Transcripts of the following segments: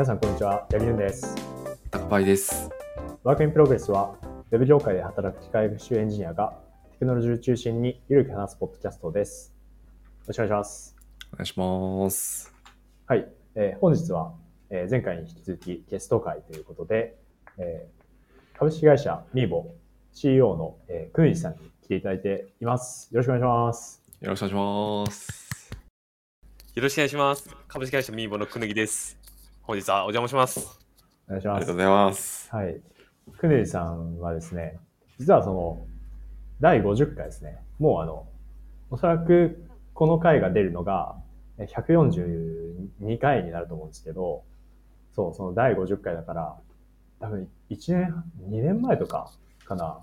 皆さんこんにちは、ヤリユンです。高パイです。 Work in Progress は、ウェブ業界で働く機械学習エンジニアがテクノロジーを中心にゆるく話すポッドキャストです。よろしくお願いします。お願いします。はい、えー本日は、えー前回に引き続きゲスト回ということで、えー株式会社 miibo CEO の、えー、くぬぎさんに来ていただいています。よろしくお願いします。よろしくお願いします。よろしくお願いします。株式会社ミーボのくぬぎです。本日はお邪魔します。お願いしますありがとう。ございます。はい。くねじさんはですね、実はその、第50回ですね。もうあの、おそらくこの回が出るのが、え142回になると思うんですけど、そう、その第50回だから、多分1年、2年前とかかな。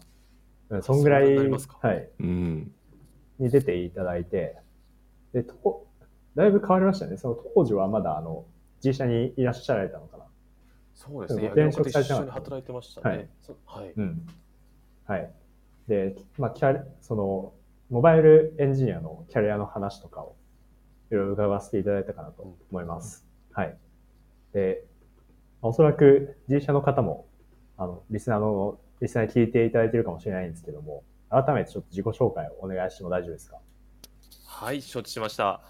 うんそんぐらい、はい、うん。に出ていただいて、で、と、だいぶ変わりましたね。その当時はまだあの、G 社にいらっしゃられたのかな。そうですね。ご転職されてなかったに働いてましたはいはい。うん。はい。で、まあ、キャリその、モバイルエンジニアのキャリアの話とかを、いろいろ伺わせていただいたかなと思います。はい。で、おそらく G 社の方も、あの、リスナーの、リスナーに聞いていただいているかもしれないんですけども、改めてちょっと自己紹介をお願いしても大丈夫ですか？はい、承知しました。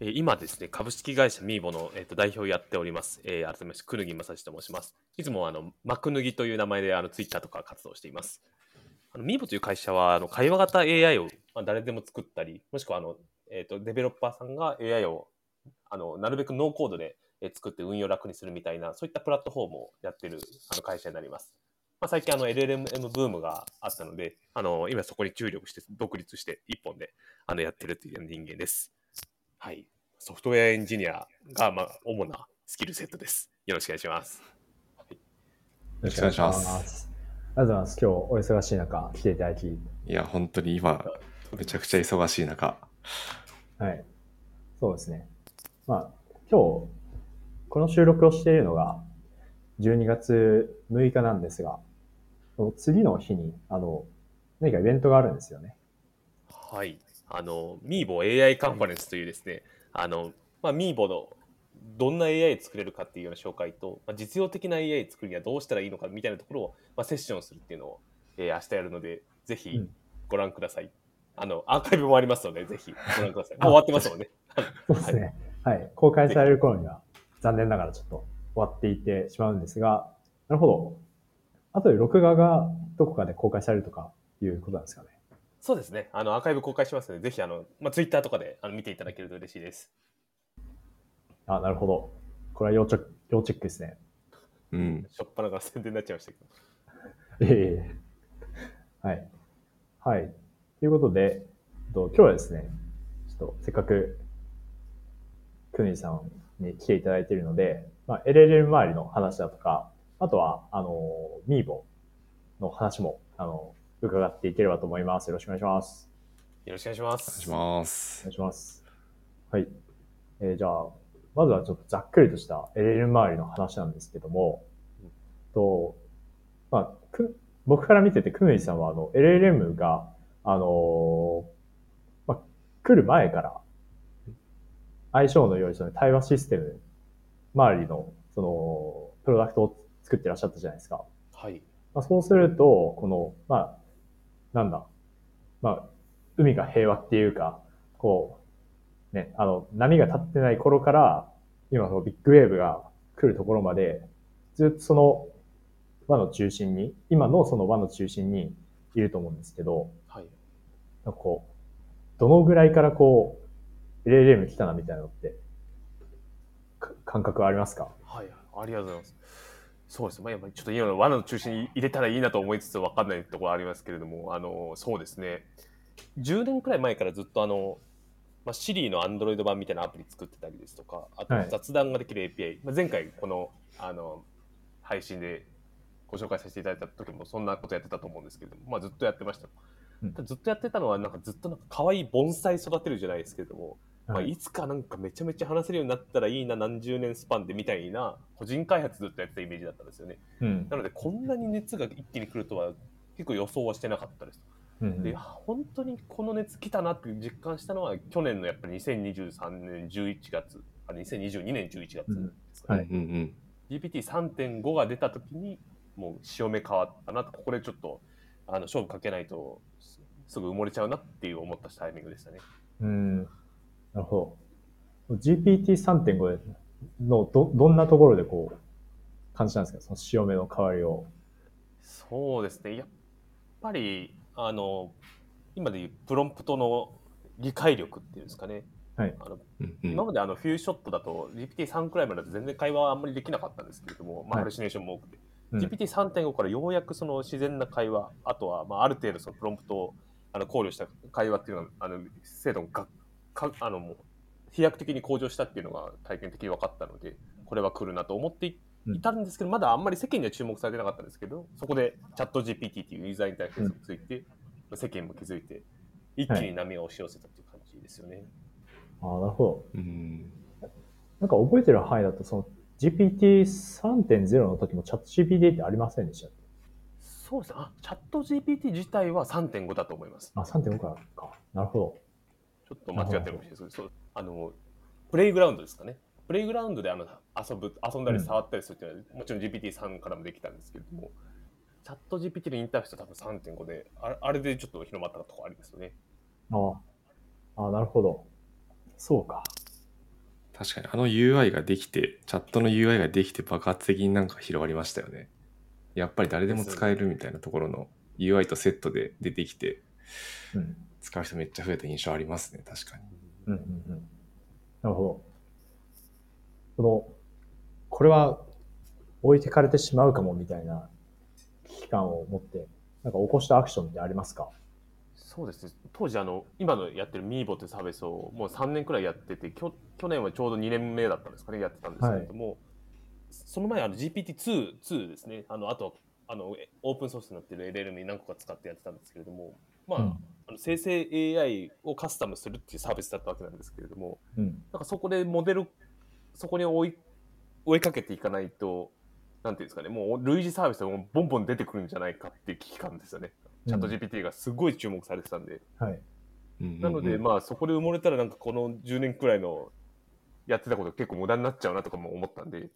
えー今ですね、株式会社ミーボの、えー、と代表をやっております。えー改めまして、くぬぎまさしと申します。いつもあの、マクヌギという名前であのツイッターとか活動しています。あのミーボという会社はあの会話型 AI を、まあ、誰でも作ったり、もしくはあの、えー、とデベロッパーさんが AI をあのなるべくノーコードでえ作って運用楽にするみたいな、そういったプラットフォームをやってるあの会社になります。まあ、最近あの LLM ブームがあったので、あの今そこに注力して独立して一本であのやってるという人間です。はい。ソフトウェアエンジニアが、まあ、主なスキルセットです。よろしくお願いします。よろしくお願いしますありがとうございます。今日お忙しい中来ていただき、いや、本当に今、めちゃくちゃ忙しい中。はい。そうですね。まあ、今日、この収録をしているのが、12月6日なんですが、その次の日に、あの、何かイベントがあるんですよね。はい。あの、ミーボ AI カンファレンスというですね、あの、まあ、ミーボのどんな AI 作れるかっていうような紹介と、まあ、実用的な AI 作るにはどうしたらいいのかみたいなところを、まあ、セッションするっていうのを、えー明日やるので、ぜひうんご覧ください。あの、アーカイブもありますので、ぜひご覧ください。もう終わってますもんね。そうですね。はい。公開される頃には、残念ながらちょっと終わっていってしまうんですが、なるほど。あとで録画がどこかで公開されるとかいうことなんですかね。そうですね。あの、アーカイブ公開しますので、ぜひ、あの、まあ、ツイッターとかであの見ていただけると嬉しいです。あ、なるほど。これは要チェック要チェックですね。うん。しょっぱなから宣伝になっちゃいましたけど。ええはい。はい。ということで、と今日はですね、ちょっとせっかく、くぬじさんに来ていただいているので、まあ、LLM 周りの話だとか、あとは、あの、ミーボの話も、あの、伺っていければと思います。よろしくお願いします。よろしくお願いします。お願いしますお願。いします。はい。えーじゃあ、まずはちょっとざっくりとした LLM 周りの話なんですけども、と、まあ、く、僕から見てて、くぬいさんは、あの、LLM が、あのーまあ、来る前から、相性の良いその対話システム周りの、その、プロダクトを作ってらっしゃったじゃないですか。はい。まあ、そうすると、この、まあ、なんだ、まあ、海が平和っていうか、こう、ね、あの、波が立ってない頃から、今そのビッグウェーブが来るところまで、ずっとその輪の中心に、今のその輪の中心にいると思うんですけど、はい。なんかこう、どのぐらいからこう、LLM 来たなみたいなのって、か感覚はありますか？はい。ありがとうございます。そうですね。まあ、やっぱりちょっと今の罠の中心に入れたらいいなと思いつつ分かんないところありますけれども、あの、そうですね。10年くらい前からずっとあの、まあ、Siri の Android 版みたいなアプリ作ってたりですとか、あとはい雑談ができる API、まあ、前回この、あの、配信でご紹介させていただいた時もそんなことやってたと思うんですけれども、まあ、ずっとやってました。うんずっとやってたのは、なんかずっとなんか可愛い盆栽育てるじゃないですけれども、まあ、はいいつかなんかめちゃめちゃ話せるようになったらいいな、何十年スパンでみたいな、個人開発ずっとやってたイメージだったんですよね。うんなので、こんなに熱が一気に来るとは結構予想はしてなかったです。うんで、本当にこの熱来たなって実感したのは、去年のやっぱり2023年11月、あ2022年11月ですかね。はいうんうん GPT3.5 が出た時にもう潮目変わったなとここでちょっとあの勝負かけないとすすぐ埋もれちゃうなっていう思ったタイミングでしたね。うん。なるほど。GPT3.5 のど、どんなところでこう、感じたんですか？その潮目の変わりを。そうですね。やっぱりあの今でいうプロンプトの理解力っていうんですかね。はい。あのうんうん。今まであのフューショットだと GPT3 くらいまでだと全然会話はあんまりできなかったんですけれども、まあ、はい。ハルシネーションも多くて、うん。GPT3.5 からようやくその自然な会話あとはまあある程度そのプロンプトをあの考慮した会話っていうのがあの精度がかあのもう飛躍的に向上したっていうのが体験的に分かったのでこれは来るなと思っていいたんですけど、まだあんまり世間には注目されてなかったんですけどそこでチャット GPT っていうユーザーインターフェースがついて、世間も気づいて一気に波が押し寄せたっていう感じですよね。ああ、なるほど。うんなんか覚えてる範囲だと、その GPT3.0 の時もチャット GPT ってありませんでしたそうですね。あ、チャット GPT 自体は3.5だと思います。あ、3.5か。なるほちょっと間違ってるかもしれないですけど、そうあの、プレイグラウンドですかね。プレイグラウンドであの遊ぶ、遊んだり触ったりするっていうのは、もちろん GPT3 からもできたんですけれども、チャット GPT のインターフェースは多分3.5で、あれあれでちょっと広まったところありますよね。あ、ああなるほど。そうか。確かにあの UI ができて、チャットの UI ができて爆発的になんか広がりましたよね。やっぱり誰でも使えるみたいなところの UI とセットで出てきて、うん。使う人めっちゃ増えた印象ありますね、確かに。うんうんうん。なるほど。その、これは置いてかれてしまうかもみたいな危機感を持って、なんか起こしたアクションってありますか？そうですね。当時、あの、今のやってる Meebo というサービスをもう3年くらいやってて、きょ去年はちょうど2年目だったんですかね、やってたんですけれども、その前、あの GPT-2 2ですね、あの、あと、あの、オープンソースになってる LLM に何個か使ってやってたんですけれども、まあ、うんあの生成 AI をカスタムするっていうサービスだったわけなんですけれども、うん。なんかそこでモデル、そこに追い追いかけていかないと、なんていうんですかね、もう類似サービスがボンボン出てくるんじゃないかっていう危機感ですよね。チャット GPT がすごい注目されてたんで。はい。なので、まあ、そこで埋もれたら、なんかこの10年くらいのやってたこと結構無駄になっちゃうなとかも思ったんで、っ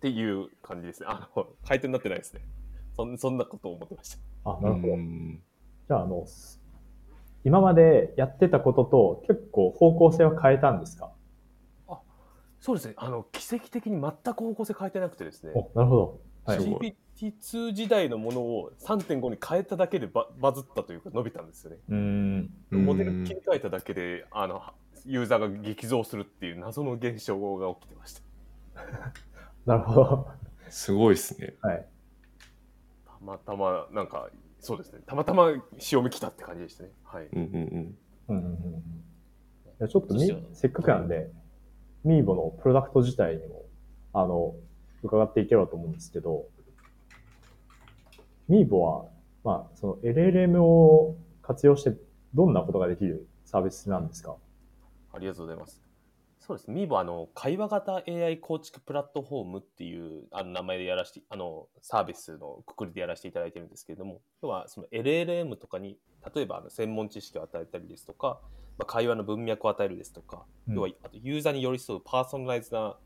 ていう感じですね。あの、回転になってないですね。そんそんなことを思ってました。あ、なるほど。うんじゃあ、あの、す今までやってたことと結構方向性は変えたんですか？そうですね。あの、奇跡的に全く方向性変えてなくてですね。お、なるほど。はい。すごい GPT2 時代のものを3.5に変えただけでババズったというか伸びたんですよね。うーん。モデル切り替えただけで、あの、ユーザーが激増するっていう謎の現象が起きてました。なるほど。すごいですね。はい。たまたま、なんか、そうですね。たまたま潮目来たって感じでしたね。はい。うんうんうん。うんうんうんうん。いやちょっとせっかくなんで、ミーボのプロダクト自体にも、あの、伺っていければと思うんですけど、ミーボは、まあ、その LLM を活用してどんなことができるサービスなんですか？ありがとうございます。そうです。ミーボはあの会話型 AI 構築プラットフォームっていうあの名前でやらして、あのサービスのくくりでやらせていただいてるんですけれども、要はその LLM とかに、例えばあの専門知識を与えたりですとか、まあ、会話の文脈を与えるですとか、うん要はあとユーザーに寄り添うパーソナライズな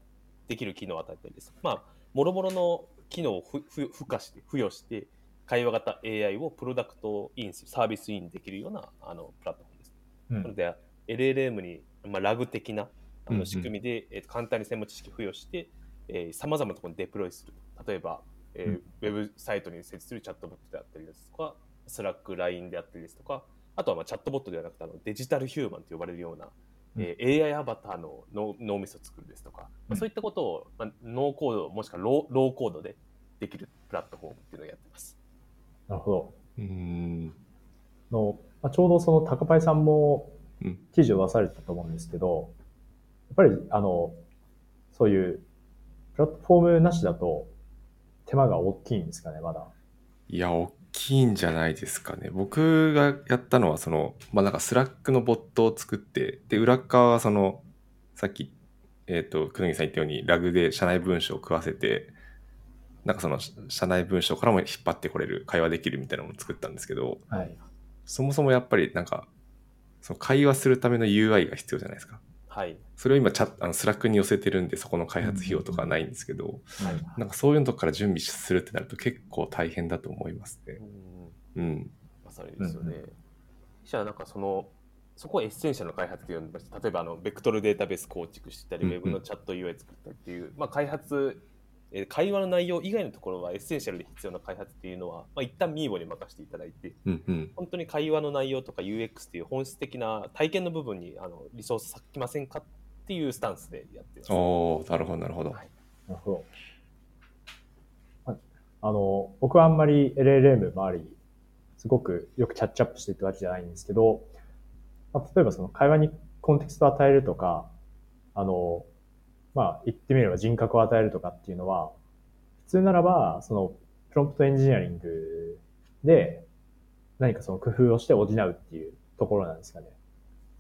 できる機能を与えたりですまあ、もろもろの機能をふふ付加して、付与して、会話型 AI をプロダクトインする、サービスインできるようなあのプラットフォームです。うなので、LLM に、まあ、 RAG 的なあうんうんの仕組みで、えーと簡単に専門知識を付与して、さまざまなところにデプロイする。例えば、えーうんウェブサイトに設置するチャットボットであったりですとか、 Slack、LINE であったりですとか、あとはまあチャットボットではなくてあのデジタルヒューマンと呼ばれるような、えー AI アバターの脳脳みそを作るですとか、まうんあ、そういったことを、まあ、ノーコードもしくはローローコードでできるプラットフォームっていうのをやってます。なるほど。うん。の、まあ、ちょうどその高パイさんもうん記事を出されてたと思うんですけど、やっぱりあの、そういうプラットフォームなしだと手間が大きいんですかね、まだ。いや、大きいんじゃないですかね。僕がやったのは、その、まあ、なんか Slack のボットを作って、で、裏側はその、さっき、えっ、と、くぬぎさん言ったように、 RAG で社内文章を食わせて、なんかその、社内文章からも引っ張ってこれる、会話できるみたいなのを作ったんですけど、はい。そもそもやっぱりなんか、その会話するための UI が必要じゃないですか。はい。それを今チャットあの Slack に寄せてるんでそこの開発費用とかはないんですけど、はいなんかそういうのとこから準備するってなると結構大変だと思いますねう。んうん。まさにですよねうん。じゃあなんかそのそこをエッセンシャルの開発って呼んでまして例えばあのベクトルデータベース構築したり、うんうんウェブのチャット UI 作ったりっていう、まあ、開発、えー会話の内容以外のところはエッセンシャルで必要な開発っていうのは、まあ、一旦 miibo に任せていただいてうんうん。本当に会話の内容とか UX っていう本質的な体験の部分にあのリソース割きませんかっていうスタンスでやってます。おおなるほどなるほど。はいなるほど。ああの、僕はあんまり LLM 周り、すごくよくキャッチアップしていったわけじゃないんですけど、まあ、例えばその会話にコンテクストを与えるとか、あの、まあ、言ってみれば人格を与えるとかっていうのは、普通ならば、その、プロンプトエンジニアリングで、何かその工夫をして補うっていうところなんですかね。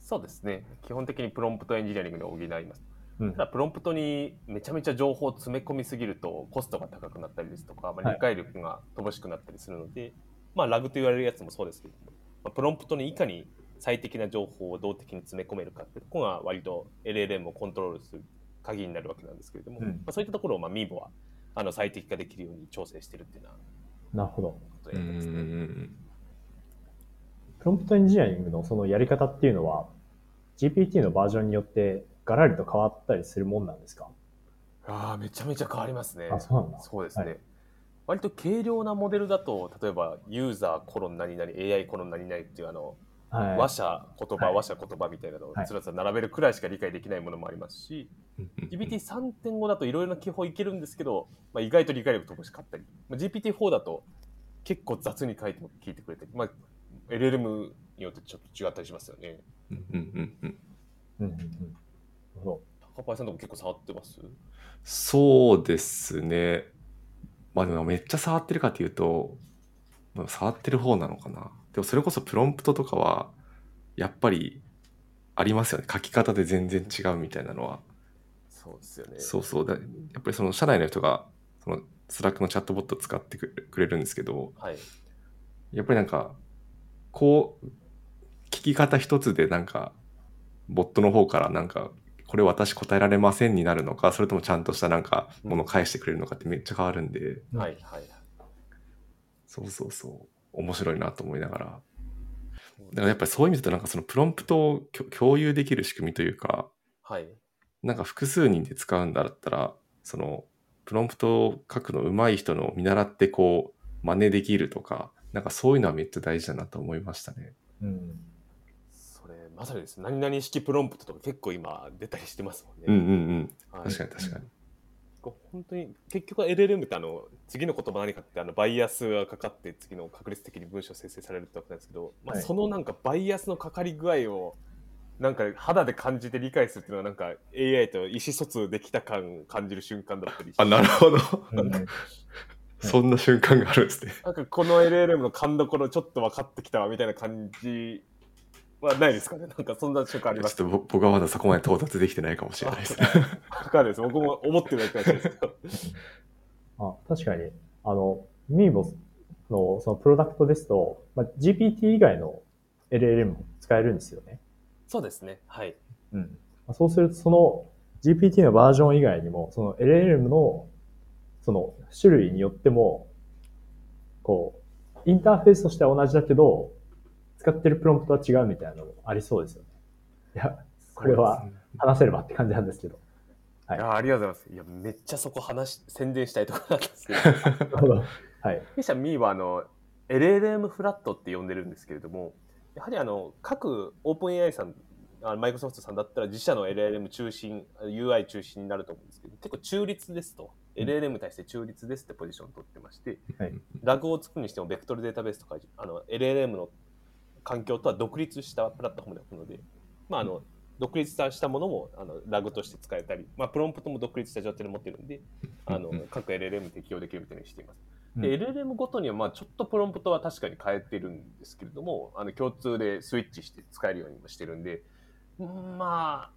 そうですね基本的にプロンプトエンジニアリングで補います。うんただプロンプトにめちゃめちゃ情報を詰め込みすぎるとコストが高くなったりですとか、まあ、はい理解力が乏しくなったりするので、まあ、ラグと言われるやつもそうですけども、まあ、プロンプトにいかに最適な情報を動的に詰め込めるかってところが割と LLM をコントロールする鍵になるわけなんですけれども、うんまあ、そういったところをまあ Meebo はあの最適化できるように調整してるっていうようななるほど。プロンプトエンジニアリングのそのやり方っていうのは、GPT のバージョンによってガラリと変わったりするもんなんですか？ああめちゃめちゃ変わりますね。あ、そうなんだ。そうですね。はい割と軽量なモデルだと、例えばユーザーコロン何々、AI コロン何々っていうあの、はい。話者言葉、はい話者言葉みたいなのをはいつらつら並べるくらいしか理解できないものもありますし、うんうん GPT3.5 だといろいろな記法いけるんですけど、まあ、意外と理解力乏しかったり、まあ、GPT4 だと結構雑に書いても聞いてくれたり、まあ、LLM によってちょっと違ったりしますよね。うんうんうんうんうんうんうん。なるほど。高パイさんとも結構触ってます？そうですね。まあでもめっちゃ触ってるかというと、まあ触ってる方なのかな？でもそれこそプロンプトとかは、やっぱりありますよね。書き方で全然違うみたいなのは。そうですよね。そうそうだ。やっぱりその社内の人が、その Slack のチャットボットを使ってくれるんですけど、はい。やっぱりなんか、こう、聞き方一つでなんか、ボットの方からなんか、これ私答えられませんになるのか、それともちゃんとしたなんか、ものを返してくれるのかってめっちゃ変わるんで、うんはい。はい。そうそうそう、面白いなと思いながら。だからやっぱりそういう意味だとなんかそのプロンプトを共有できる仕組みというか、はい。なんか複数人で使うんだったら、そのプロンプトを書くの上手い人のを見習ってこう真似できるとか、なんかそういうのはめっちゃ大事だなと思いましたね。うん。それ、まさにです。何々式プロンプトとか結構今出たりしてますもんね。うんうんうん。はい確かに確かに。本当に結局は LLM ってあの次の言葉何かってあのバイアスがかかって次の確率的に文章生成されるってわけなんですけど、まあ、はいそのなんかバイアスのかかり具合をなんか肌で感じて理解するっていうのはなんか AI と意思疎通できた感を感じる瞬間だったりあ、なるほど。うんそんな瞬間があるんですね。なんかこの LLM の勘どころちょっと分かってきたわみたいな感じはないですかね。なんかそんな瞬間あります？ちょっとぼ僕はまだそこまで到達できてないかもしれないです。わかるです。僕も思ってるだけなんですけど。あ確かに、あの、ミーボのそのプロダクトですと、まあ、GPT 以外の LLM も使えるんですよね。そうですね。はい。うん。まあそうすると、その GPT のバージョン以外にも、その LLM のその種類によっても、こう、インターフェースとしては同じだけど、使ってるプロンプトは違うみたいなのもありそうですよね。いや、これは話せればって感じなんですけど。はいいやありがとうございますいやめっちゃそこ話宣伝したいところなんですけどなるほど。はい。弊社ミーはあの LLM フラットって呼んでるんですけれども、やはりあの各オープン AI さん、あマイクロソフトさんだったら自社の LLM 中心、UI 中心になると思うんですけど、結構中立ですと、うん LLM に対して中立ですってポジションを取ってまして、はいラグを作るにしてもベクトルデータベースとかあの LLM の環境とは独立したプラットフォームで置くので、まあ、あの独立したものもあのラグとして使えたり、まあ、プロンプトも独立した状態で持ってるんで、あの各 LLM 適用できるみたいにしています。で、LLM ごとにはまあちょっとプロンプトは確かに変えてるんですけれども、あの共通でスイッチして使えるようにもしてるんで、うんま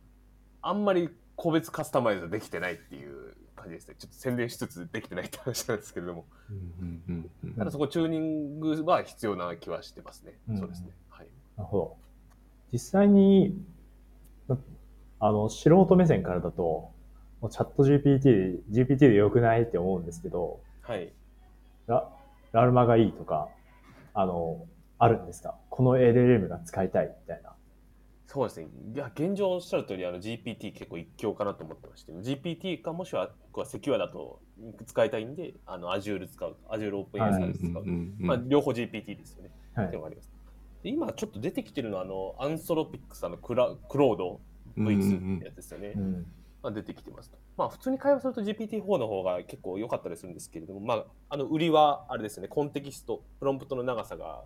あ、あんまり個別カスタマイズできてないっていう感じですね。ちょっと宣伝しつつできてないって話なんですけれども、うんうんうんうんただそこチューニングは必要な気はしてますね。うんそうですね。はい。なるほど。実際に、なあの、素人目線からだと、もうチャット GPT、GPT で良くないって思うんですけど、はい。ララルマがいいとか、あの、あるんですか？この LLM が使いたいみたいな。そうですね。いや、現状おっしゃる通り、あの GPT 結構一強かなと思ってまして、GPT かもしくはセキュアだと使いたいんで、あの Azure 使う、Azure OpenAI サービス使う。まあ、両方 GPT ですよね。はいっていうのがあります。で今ちょっと出てきてるのは、あの、アンソロピックス、あのクラクロード V2 ってやつですよね。うん。まあ、出てきてますと。まあ、普通に会話すると GPT-4 の方が結構良かったりするんですけれども、まあ、あの売りはあれですね、コンテキスト、プロンプトの長さが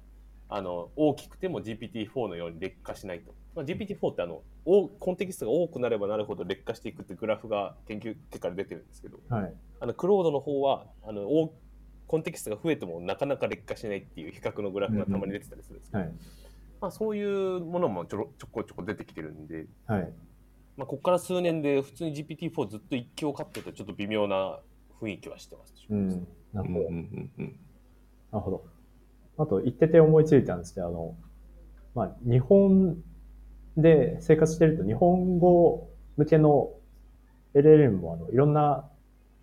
あの大きくても GPT-4 のように劣化しないと。まあ、GPT-4 ってあのおコンテキストが多くなればなるほど劣化していくってグラフが研究結果で出てるんですけど、はい。あのクロードの方はあの大コンテキストが増えてもなかなか劣化しないっていう比較のグラフがたまに出てたりするんですけど、はい。まあ、そういうものもちょろちょこちょこ出てきてるんで、はい。まあ、ここから数年で普通に GPT-4 ずっと一強勝ってるとちょっと微妙な雰囲気はしてます。うん。なるほど。うんうんうんなるほど。あと、言ってて思いついたんですけど、あの、まあ、日本で生活してると、日本語向けの LLM も、あの、いろんな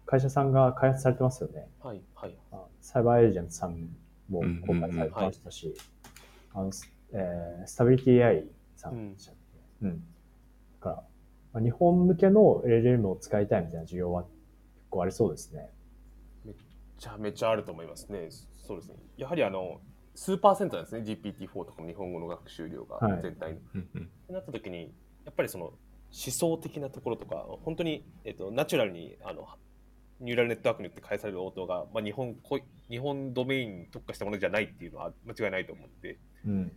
会社さんが開発されてますよね。はい、はい。まあサイバーエージェントさんも公開されてましたし、あの、えースタビリティ AI さんでしたっけうん。だから、まあ、日本向けの LLM を使いたいみたいな需要は結構ありそうですね。めちゃめちゃあると思いますね。そうですね。やはりあの、数パーセントなんですね、GPT-4 とかも日本語の学習量がはい全体の。うんうんってなった時に、やっぱりその思想的なところとか、本当に、えっと、ナチュラルにあのニューラルネットワークによって返される応答が、まあ、日本こ日本ドメインに特化したものじゃないっていうのは間違いないと思って、うん。こ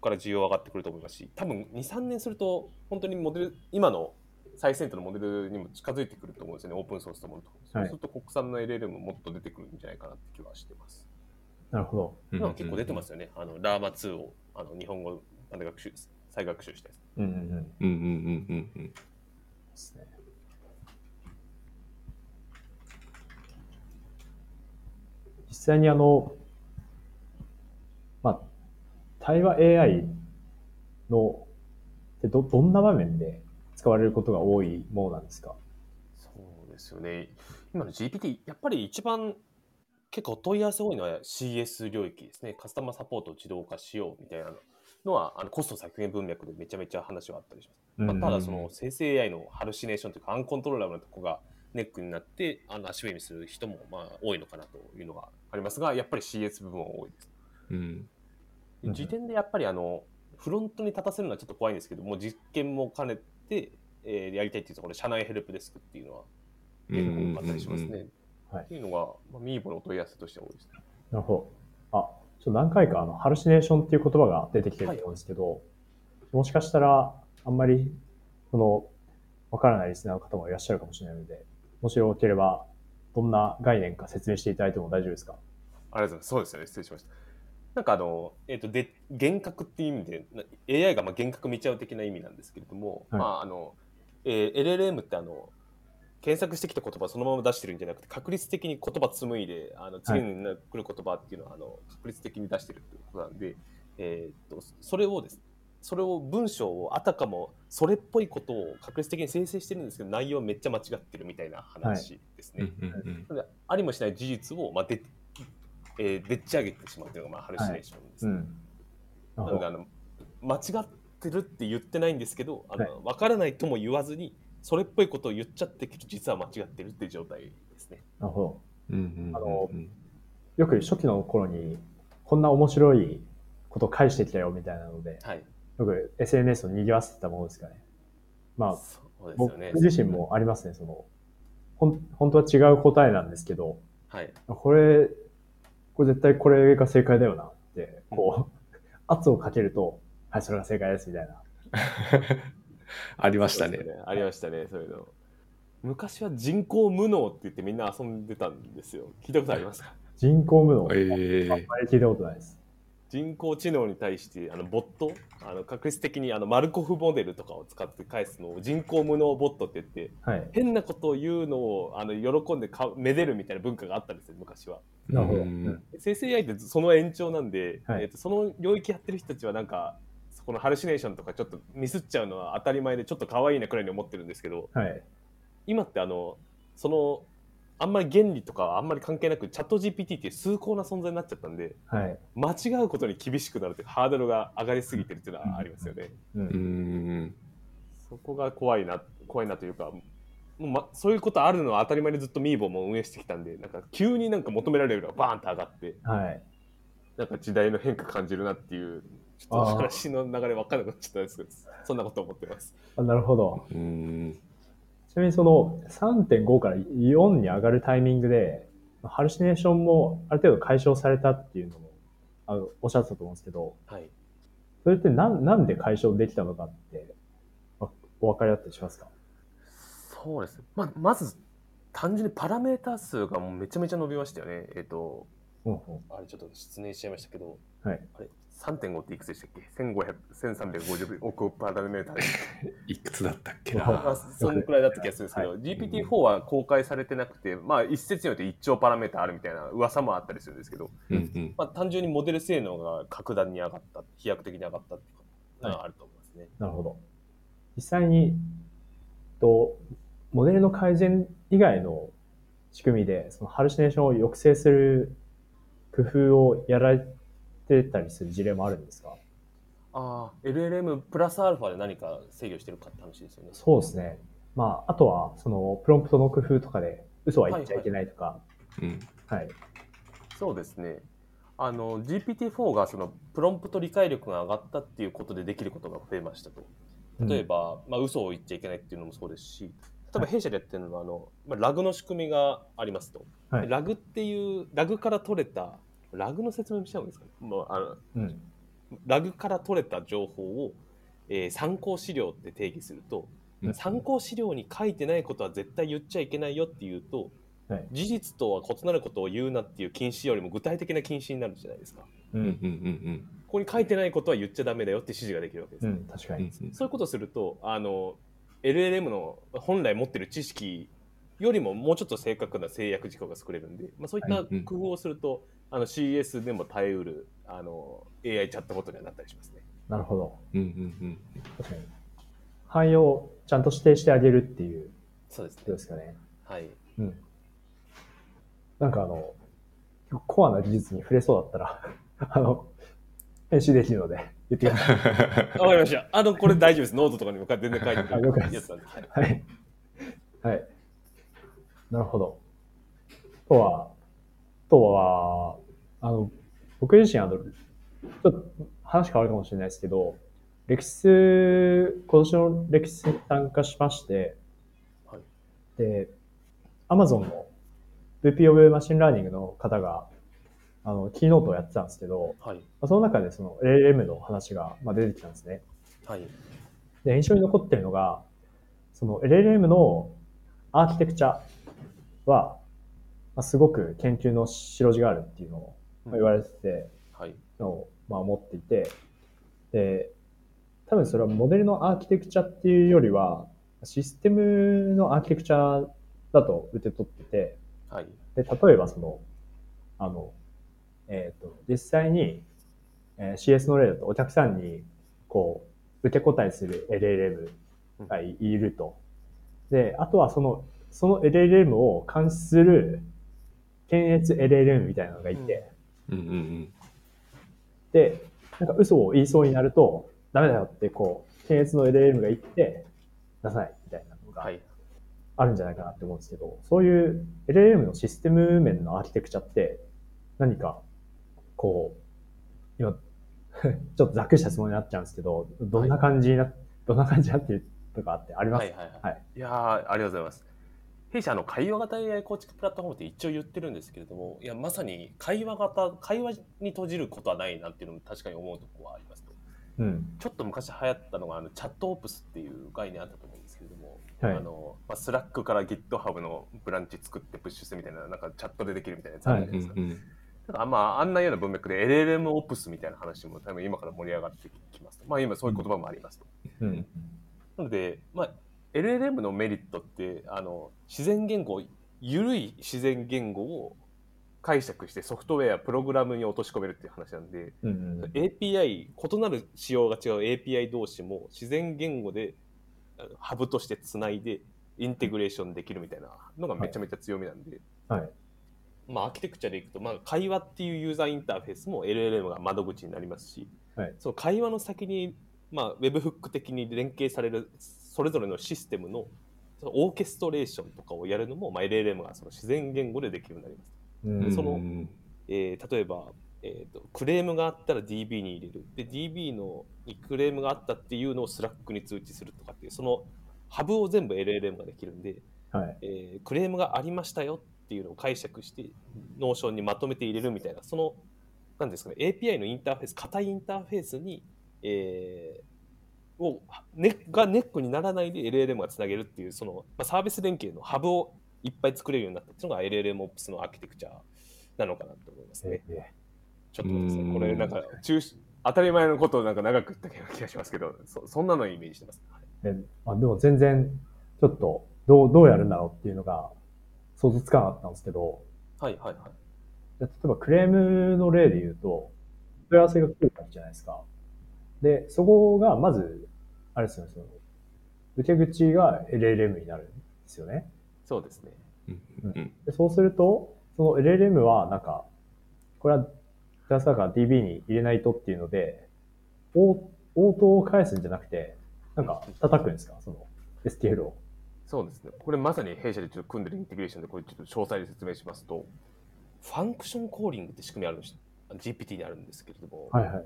こから需要上がってくると思いますし、多分2、3年すると、本当にモデル、今の最先端のモデルにも近づいてくると思うんですよね、オープンソースのものと。そうすると国産の LLM ももっと出てくるんじゃないかなって気はしてます。なるほど。うん今結構出てますよね、あのラーマ2をあの日本語で学習、再学習したやつ。うんうんうん。うんうんうんうんですね。実際にあの、まあ、対話 AI の、でど、どんな場面で使われることが多いものなんですか？そうですよね。今の GPT、やっぱり一番結構問い合わせ多いのは CS 領域ですね。カスタマーサポートを自動化しようみたいなのは、あのコスト削減文脈でめちゃめちゃ話はあったりします。まあ、ただその生成 AI のハルシネーションというかアンコントローラブなとこがネックになってあの足踏みする人もまあ多いのかなというのがありますがやっぱり CS 部分は多いです。うんうん時点でやっぱりあのフロントに立たせるのはちょっと怖いんですけども実験も兼ねて、えーやりたいっていうところで社内ヘルプデスクっていうのは結構多かったりしますね。うんうんうんはいっていうのが、まあ、ミーボのお問い合わせとしては多いですね。なるほど。あ、ちょっと何回かあの、ハルシネーションっていう言葉が出てきてると思うんですけど、もしかしたら、あんまり、その、わからないリスナーの方もいらっしゃるかもしれないので、もしよければ、どんな概念か説明していただいても大丈夫ですか？ありがとうございます。そうですよね。失礼しました。なんかあの、えっ、と、で、幻覚っていう意味で、な AI がまあ幻覚見ちゃう的な意味なんですけれども、はいまああの、えー LLM ってあの、検索してきた言葉をそのまま出してるんじゃなくて、確率的に言葉紡いで、あの次に来る言葉っていうのは、あの確率的に出してるっていうことなんで、えーっと、それをですそれを文章をあたかもそれっぽいことを確率的に生成してるんですけど内容めっちゃ間違ってるみたいな話ですね。ありもしない事実を、まあでえーでっち上げてしまうというのが、まあ、ハルシネーションです、ねうん。なるほどなのであの間違ってるって言ってないんですけどあの、はい分からないとも言わずにそれっぽいことを言っちゃってけど実は間違ってるっていう状態ですね。なるほど。うんうんうんあのよく初期の頃に、こんな面白いこと返してきたよみたいなので、はい。よく SNS を賑わせてたものですかね。まあ、そうです僕よね。自身もありますね、その、ほん本当は違う答えなんですけど、はい。これ、これ絶対これが正解だよなって、こう、圧をかけると、はい、それが正解ですみたいな。ありましたねそう。ですありましたね、そういうの。昔は人工無能って言ってみんな遊んでたんですよ。聞いたことありますか？人工無能、えあんまり聞いたことないです。人工知能に対してあのボット？あの確率的にあのマルコフモデルとかを使って返すのを人工無能ボットって言ってはい。変なことを言うのをあの喜んでかめでるみたいな文化があったんですよ昔はなるほど。うん生成 AI ってその延長なんで、はいえーとその領域やってる人たちはなんかそこのハルシネーションとかちょっとミスっちゃうのは当たり前でちょっと可愛いなくらいに思ってるんですけどはい。今ってあのそのあんまり原理とかはあんまり関係なくチャット GPT っていう崇高な存在になっちゃったんではい。間違うことに厳しくなるというハードルが上がりすぎてるっていうのはありますよね。う。うんん。そこが怖いな怖いなというかもう、ま、そういうことあるのは当たり前にずっとミーボも運営してきたんでなんか急になんか求められるのがバーンと上がってはい。なんか時代の変化感じるなっていうちょっと話の流れ分かんなくなっちゃったんですけどそんなこと思ってます。あなるほど。うん。ちなみにその3.5から4に上がるタイミングで、ハルシネーションもある程度解消されたっていうのもあのおっしゃってたと思うんですけど、はいそれってなんなんで解消できたのかって、あお分かりだったりしますか？そうですね。まあ、まず、単純にパラメータ数がもうめちゃめちゃ伸びましたよね。えっ、と、うんうんあれちょっと失念しちゃいましたけど、はい。あれ、3.5っていくつでしたっけ ?1500、1350 億パラメータいくつだったっけわな？まあ、そのくらいだった気がするんですけど、は GPT-4 は公開されてなくて、まあ、一説によって1兆パラメータあるみたいな噂もあったりするんですけど、うんうん。まあ、単純にモデル性能が格段に上がった、飛躍的に上がったっていうのはあると思いますね。なるほど。実際に、と、モデルの改善以外の仕組みで、そのハルシネーションを抑制する工夫をやられてたりする事例もあるんですか？ああ、LLM プラスアルファで何か制御してるかって話ですよね。そうですね。まあ、あとは、その、プロンプトの工夫とかで、嘘は言っちゃいけないとか、うん。はい。そうですね。あの GPT-4 がそのプロンプト理解力が上がったっていうことでできることが増えましたと。例えば、まあ嘘を言っちゃいけないっていうのもそうですし、例えば弊社でやってるのはあの、まあ、ラグの仕組みがありますと。はいラグっていう、ラグから取れた、ラグの説明しちゃうんですかね。もうあのうん。ラグから取れた情報を、えー参考資料って定義すると、うん参考資料に書いてないことは絶対言っちゃいけないよっていうと、はい。事実とは異なることを言うなっていう禁止よりも具体的な禁止になるじゃないですか。ううんうんうんここに書いてないことは言っちゃダメだよって指示ができるわけです。うん。確かに。うんうん。そういうことをすると、あの、LLM の本来持ってる知識よりももうちょっと正確な制約事項が作れるんで、まあ、そういった工夫をすると、あの CS でも耐えうるあの AI チャットボットにはなったりしますね。なるほど。うんうん確かに。汎用をちゃんと指定してあげるっていうそうですねで。すかね。はい。うん。なんかあの、コアな技術に触れそうだったら、あの、編集できるので、言ってください。わかりました。あの、これ大丈夫です。ノートとかにも全然書いてあく了解でするやつなんで。はいはい。はい。なるほど。とは、とは、あの、僕自身、あの、ちょっと話変わるかもしれないですけど、 RecSys、今年の RecSys に参加しまして、はいで、Amazon の VP of マシンラーニングの方が、あの、キーノートをやってたんですけど、はい。まあその中でその LLM の話が、まあ、出てきたんですね。はい。で、印象に残ってるのが、その LLM のアーキテクチャは、まあ、すごく研究の白地があるっていうのをまあ言われてて、はい。のをまあ思っていて、で、多分それはモデルのアーキテクチャっていうよりは、システムのアーキテクチャだと受け取ってて、はい。で、例えばその、あの、えっ、と、実際に、えー CS の例だとお客さんに、こう、受け答えする LLM がいいると。で、あとはその、その LLM を監視する検閲 LLM みたいなのがいて、うんうんうん。で、なんか嘘を言いそうになると、ダメだよって、こう、検閲の LLM が言って、出さないみたいなのがはい。あるんじゃないかなって思うんですけど、そういう LLM のシステム面のアーキテクチャって、何か、こう、今、ちょっとざっくりした質問になっちゃうんですけど、どんな感じにな、どんな感じになってるとかってあります？はいはいはい。はい。いやーありがとうございます。弊社あの会話型 AI 構築プラットフォームって一応言ってるんですけれども、いやまさに会話型会話に閉じることはないなっていうのも確かに思うところはありますと。うん。ちょっと昔流行ったのがあの ChatOps っていう概念あったと思うんですけれども、はいあのまあ、 Slack から GitHub のブランチ作ってプッシュするみたいななんかチャットでできるみたいなやつあるじゃないですか。うんうん。なんかまあ、あんなような文脈で LLM オプスみたいな話も多分今から盛り上がってきますと。まあ今そういう言葉もありますと。うん。なので、まあ、LLM のメリットってあの自然言語緩い自然言語を解釈してソフトウェア、プログラムに落とし込めるっていう話なんで、うんうん。API、異なる仕様が違う API 同士も自然言語でハブとしてつないでインテグレーションできるみたいなのがめちゃめちゃ強みなんで、はい。まあ、アーキテクチャでいくと、まあ、会話っていうユーザーインターフェースも LLM が窓口になりますし、はいその会話の先に、まあ、Webhook 的に連携されるそれぞれのシステムのオーケストレーションとかをやるのも、まあ、LLM がその自然言語でできるようになります。うんそのうんえー例えば、えーと、クレームがあったら DB に入れる。で、DB のにクレームがあったっていうのを Slack に通知するとかっていう、そのハブを全部 LLM ができるんで、はい。えークレームがありましたよっていうのを解釈して、 Notion にまとめて入れるみたいな、その、なんですかね、API のインターフェース、硬いインターフェースに、えーをね、がネックにならないで LLM がつなげるっていう、その、まあ、サービス連携のハブをいっぱい作れるようになったっていうのが LLMOps のアーキテクチャなのかなと思いますね。えちょっと待ってください。うんこれなんか中止当たり前のことをなんか長く言ったような気がしますけど、そそんなのをイメージしてます。はいえあでも全然、ちょっと、どう、どうやるんだろうっていうのが想像つかなかったんですけど、はいはいはい。例えばクレームの例で言うと、問い合わせが来るわけじゃないですか。で、そこがまず、あれですよね、その、受け口が LLM になるんですよね。そうですね。うんうんでそうすると、その LLM はなんか、これは、ジャスだから DB に入れないとっていうので、応応答を返すんじゃなくて、なんか叩くんですか？その STL を。そうですね。これまさに弊社でちょっと組んでるインテグレーションで、これちょっと詳細で説明しますと、ファンクションコーリングって仕組みあるんです GPT にあるんですけれども、はいはい。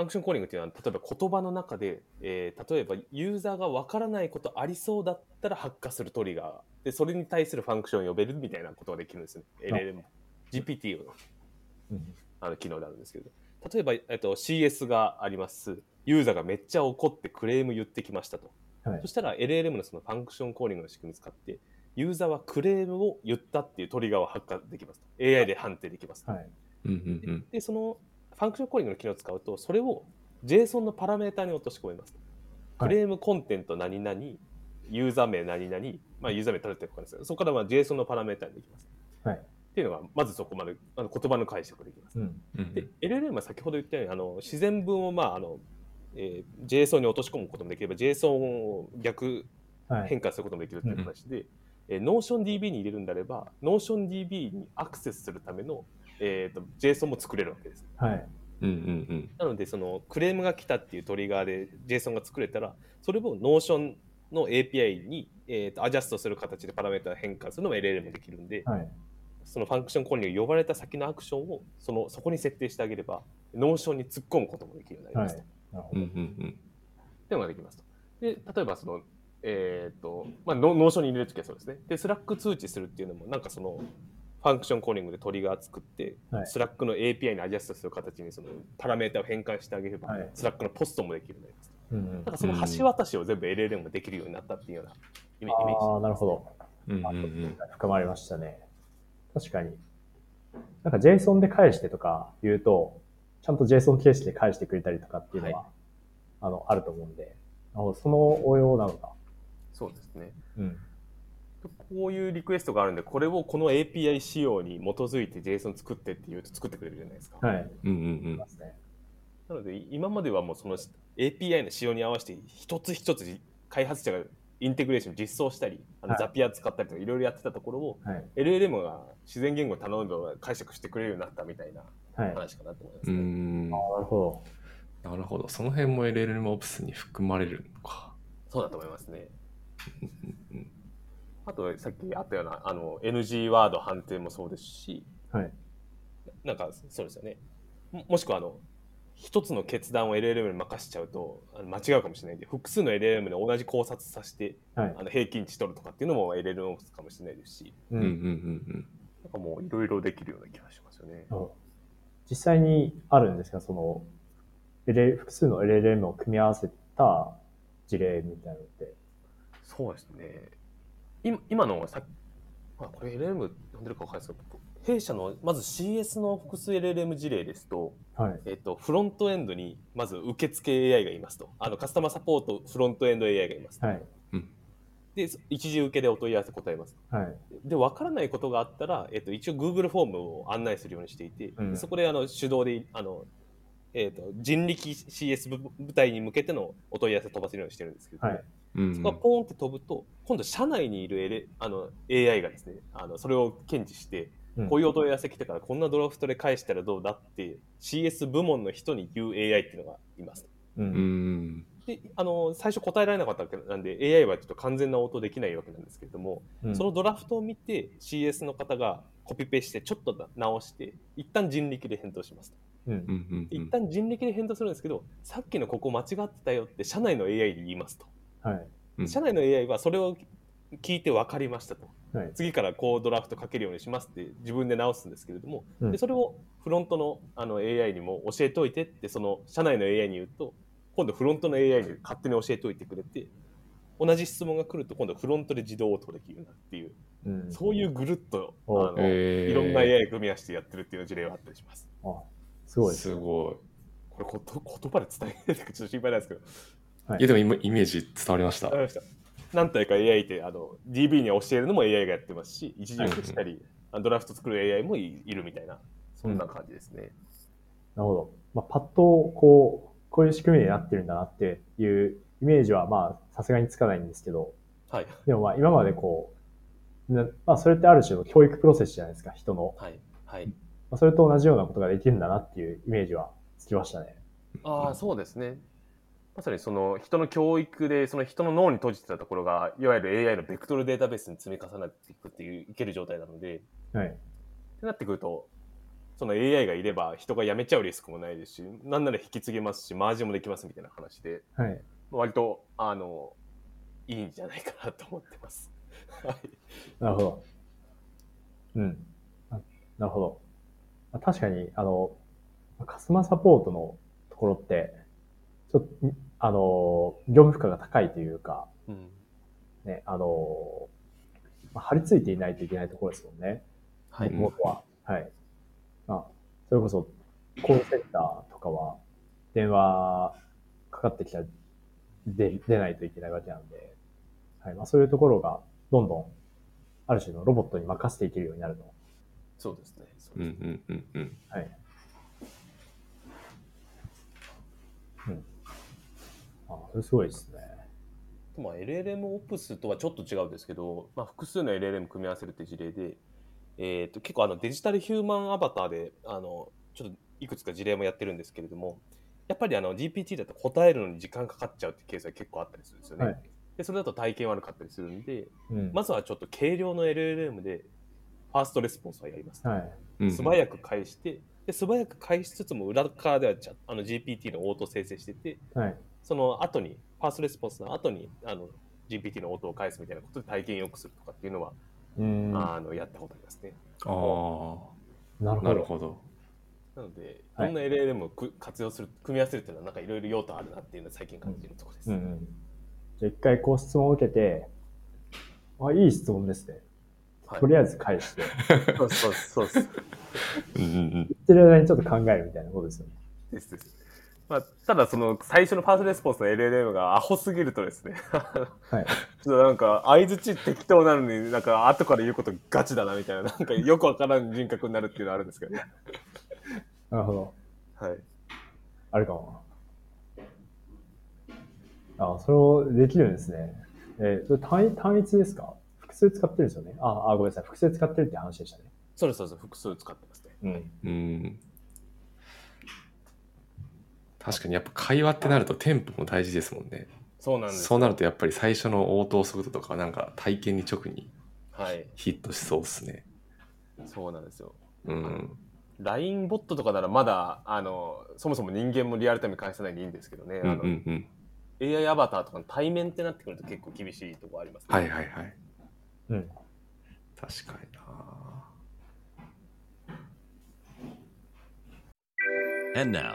function calling っていうのは、例えば言葉の中で、えー例えばユーザーがわからないことありそうだったら発火するトリガー。で、それに対するファンクションを呼べるみたいなことができるんですね。LLM。GPT のうんあの機能であるんですけど、例えば、えっと、CS があります。ユーザーがめっちゃ怒ってクレーム言ってきましたと。はいそしたら LLM のその function calling の仕組みを使って、ユーザーはクレームを言ったっていうトリガーを発火できますと。AI で判定できますと。はい。うんうんうんで、そのファンクションコーリングの機能を使うと、それを JSON のパラメータに落とし込めますと。はいクレームコンテント何々、ユーザー名何々、まあ、ユーザー名取れてるかですよ。そこからまあ JSON のパラメータにできます。はい。っていうのが、まずそこまであの言葉の解釈できます。うん。うんで、LLM は先ほど言ったように、あの自然文を、まああのえー JSON に落とし込むこともできれば、JSON を逆はい。変化することもできるという話で、えー NotionDB に入れるんであれば、NotionDB にアクセスするための、えー、と JSON も作れるわけです。はい。うんうんなので、そのクレームが来たっていうトリガーで JSON が作れたら、それを Notion の API に、えー、とアジャストする形でパラメータを変換するのも LLM でできるんで、はい。その function calling が呼ばれた先のアクションをそのそこに設定してあげれば、 Notion に突っ込むこともできるようになりますと。なるほど。うんうんうんっていうのができますと。で、例えばその、えっ、と、まあ、ノ Notion に入れるときはそうですね。で、 Slack 通知するっていうのも、なんかその、 function calling でトリガー作って、はいスラックの API にアジャストする形にそのパラメータを変換してあげれば、はい Slack のポストもできるようになります。うんうんだからその橋渡しを全部 LLM ができるようになったっていうようなイメージ。ああ、なるほど。うんうんうん深まりましたね。確かに。なんか JSON で返してとか言うと、ちゃんと JSON 形式で返してくれたりとかっていうのは、はあの、あると思うんで、なるほどその応用なのか。そうですね。うん。こういうリクエストがあるんで、これをこの API 仕様に基づいて JSON 作ってって言うと作ってくれるじゃないですか。はい。うんうんいますね。なので、今まではもうその API の仕様に合わせて一つ一つ開発者がインテグレーション実装したり、あのはいザピア使ったりとかいろいろやってたところを、はい。LLM が自然言語を頼めば解釈してくれるようになったみたいな話かなと思いまうん。うすね。んなるほなるほど。その辺も LLM オプスに含まれるのか。そうだと思いますね。あと、さっきあったようなあの NG ワード判定もそうですし、ど。はい。なんかそうですよね。ももしくはあの一つの決断を LLM に任せちゃうとあの間違うかもしれないんで複数の LLM で同じ考察させてはい。あの平均値取るとかっていうのも LLM かもしれないですしううんうんうんなんかもういろいろできるような気がしますよね。うん実際にあるんですか？その、複数の LLM を組み合わせた事例みたいなのって。そうですね。今今のさまあ、これ LLM 呼んでるかわかんないですけど弊社のまず CS の複数 LLM 事例ですと、はい。えっと、フロントエンドにまず受付 AI がいますとあのカスタマーサポートフロントエンド AI がいますとはい。で、で、一時受けでお問い合わせ答えます。はい。で、わからないことがあったら、えっと、一応 Google フォームを案内するようにしていて、うんそこであの手動であの、えっと、人力 CS 部部隊に向けてのお問い合わせ飛ばせるようにしてるんですけど、はい。うんそこがポーンって飛ぶと、今度社内にいるエレあの AI がですね、あのそれを検知して、うんこういうお問い合わせ来たからこんなドラフトで返したらどうだって CS 部門の人に言う AI っていうのがいます。う。うんん。であの最初答えられなかったわけなんで AI はちょっと完全な応答できないわけなんですけれども、うんそのドラフトを見て CS の方がコピペしてちょっと直して一旦人力で返答しますと。うん一旦人力で返答するんですけど、さっきのここ間違ってたよって社内の AI に言いますと。はい。うん社内の AI はそれを聞いて分かりましたと。はい。次からこうドラフトかけるようにしますって自分で直すんですけれども、うんでそれをフロントのあの AI にも教えといてってその社内の AI に言うと今度フロントの AI に勝手に教えておいてくれて同じ質問が来ると今度フロントで自動応答できるなるっていう、うん。そういうぐるっとあおの、えーいろんな AI 組み合わせてやってるっていう事例があったりします。あ、すごいですね。すごこれこと言葉で伝えないかちょっと心配なんですけど、はいや、でも今イメージ伝わりました。何体か AI ってあの DB に教えるのも AI がやってますし、一時受けしたり、ドラフト作る AI もいいるみたいな、そんな感じですね。なるほど。まあ、パッと、こう、こういう仕組みになってるんだなっていうイメージは、まあ、さすがにつかないんですけど、はい。でもまあ、今までこう、なまあ、それってある種の教育プロセスじゃないですか、人の。はい。はい。まあ、それと同じようなことができるんだなっていうイメージはつきましたね。ああ、そうですね。まさにその人の教育で、その人の脳に閉じてたところが、いわゆる AI のベクトルデータベースに積み重なっていくっていう、いける状態なので、はい。ってなってくると、その AI がいれば人が辞めちゃうリスクもないですし、なんなら引き継げますし、マージンもできますみたいな話で、はい。割と、あの、いいんじゃないかなと思ってます。はい。なるほど。うん。あなるほど。まあ確かに、あの、カスタマーサポートのところって、ちょっと、んあの、業務負荷が高いというか、うん。ね、あの、まあ、張り付いていないといけないところですもんね。はい。もともとは。はい。まあ、それこそ、コールセンターとかは、電話かかってきたら出出ないといけないわけなんで、はい。まあ、そういうところが、どんどん、ある種のロボットに任せていけるようになると。そうですね。そううんですねうんうんうん。はい。うん。あ、それすごいですね。まあ、LLM オプスとはちょっと違うんですけど、まあ、複数の LLM 組み合わせるって事例で、えー、と結構あのデジタルヒューマンアバターであのちょっといくつか事例もやってるんですけれどもやっぱりあの GPT だと答えるのに時間かかっちゃうってケースが結構あったりするんですよね。はいでそれだと体験悪かったりするんでうん。まずはちょっと軽量の LLM でファーストレスポンスはやります。はい。うん素早く返してで素早く返しつつも裏側ではちゃあの GPT の応答生成しててはい。その後に、ファーストレスポンスの後に、あの、GPT の音を返すみたいなことで体験良くするとかっていうのは、うん。なあの、やったことありますね。ああ、るほど。なるほど。なので、いはいろんな LLM をく活用する、組み合わせるっていうのは、なんかいろいろ用途あるなっていうのは最近感じるところです。うんうん。じゃあ一回こう質問を受けて、あ、いい質問ですね。はいとりあえず返して、言 そうそうそうです。うんうんうん。ってる間にちょっと考えるみたいなことですよね。ですです。まあ、ただ、その、最初のファーストレスポンスの LLM がアホすぎるとですね、はい。ちょっとなんか、相づち適当なのに、なんか、後から言うことガチだなみたいな、なんか、よくわからん人格になるっていうのはあるんですけどね。なるほど。はい。あるかもな。あ、それをできるんですね。えーそれ単一単一ですか？複数使ってるんですよね。あ、あごめんなさい。複数使ってるって話でしたね。そうです、そうです。複数使ってますね。うん。うん。確かにやっぱ会話ってなるとテンポも大事ですもんね。そうなんですよそうなるとやっぱり最初の応答速度とかなんか体験に直にはい。ヒットしそうですね。そうなんですよ。うん。LINE ボットとかならまだ、あの、そもそも人間もリアルタイム返さないでいいんですけどね。うんあのうんうん。AI アバターとかの対面ってなってくると結構厳しいところありますね。はいはいはい。うん。確かにな And now,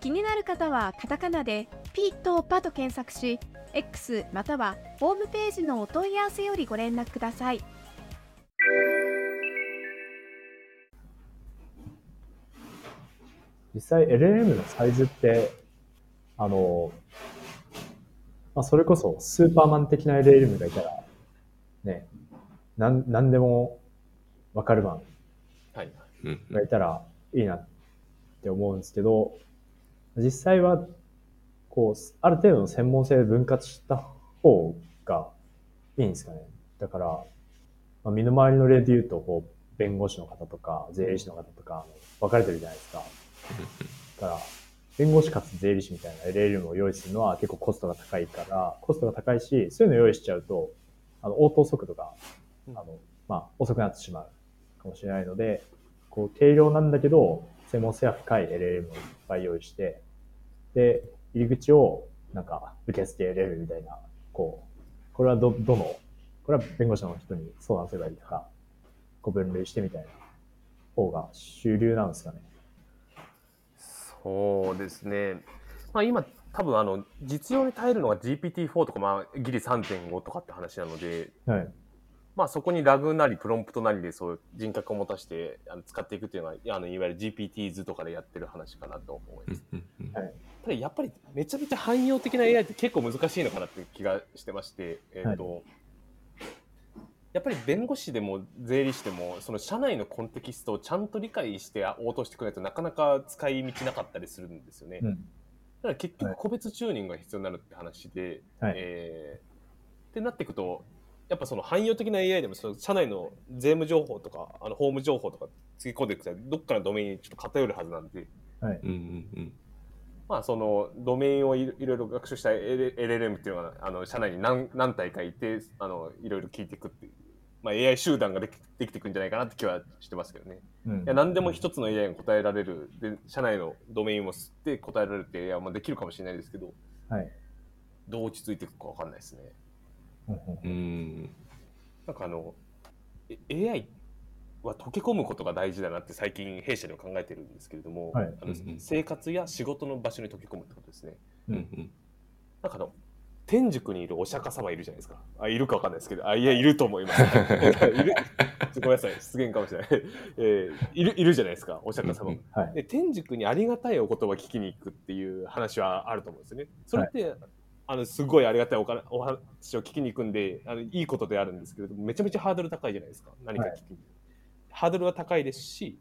気になる方はカタカナでピーとパと検索し X またはホームページのお問い合わせよりご連絡ください実際 LLM のサイズって、あの、まあ、それこそスーパーマン的な LLM がいたら、ね、なん、なんでもわかるマンはい。うんがいたらいいなって思うんですけど、実際は、こう、ある程度の専門性で分割した方がいいんですかね。だから、まあ、身の回りの例で言うと、こう、弁護士の方とか、税理士の方とか、分かれてるじゃないですか。だから、弁護士かつ税理士みたいな LLM を用意するのは結構コストが高いから、コストが高いし、そういうの用意しちゃうと、あの、応答速度が、あの、まあ、遅くなってしまうかもしれないので、こう、軽量なんだけど、専門性は深い LLM をいっぱい用意して、で、入り口を、なんか、受付 LLM みたいな、こう、これはど、どの、これは弁護士の人に相談すればいいとか、こう分類してみたいな方が主流なんですかね。そうですね。まあ、今、多分あの実用に耐えるのが GPT-4 とか、まあ、ギリ3.5とかって話なので、はい。まあ、そこにラグなりプロンプトなりでそういう人格を持たせてあの使っていくっていうのがあのいわゆる GPTs とかでやってる話かなと思います。はいただやっぱりめちゃめちゃ汎用的な AI って結構難しいのかなって気がしてまして、えーとやっぱり弁護士でも税理士でもその社内のコンテキストをちゃんと理解して応答してくれないとなかなか使い道なかったりするんですよね。うん。だから結局個別チューニングが必要になるって話で、はいえーってなっていくとやっぱその汎用的な AI でもその社内の税務情報とかあの法務情報とかつぎ込んでいくとどっかのドメインにちょっと偏るはずなんで、はい。うんうんうんまあ、そのドメインをいろいろ学習した LLM っていうのがあの社内に何何体かいてあのいろいろ聞いていくっていう、まあ、AI 集団ができできていくんじゃないかなって気はしてますけどね。うんいや何でも一つの AI が答えられるで社内のドメインを吸って答えられるって AI はまあできるかもしれないですけどはい。どう落ち着いていくかわかんないですね。うんなんかあのえ AI は溶け込むことが大事だなって最近弊社では考えてるんですけれども、はいあのうんうん生活や仕事の場所に溶け込むってことですね。うんうんなんかあの天竺にいるお釈迦様いるじゃないですか。あいるかわかんないですけど、あいやいると思います。ごめんなさい失言かもしれない。えーいるいるじゃないですかお釈迦様。うんはい。で天竺にありがたいお言葉聞きに行くっていう話はあると思うんですよね。それって、あのすごいありがたいおかお話を聞きに行くんであのいいことであるんですけれどもめちゃめちゃハードル高いじゃないですか何か聞きに、ハードルは高いですし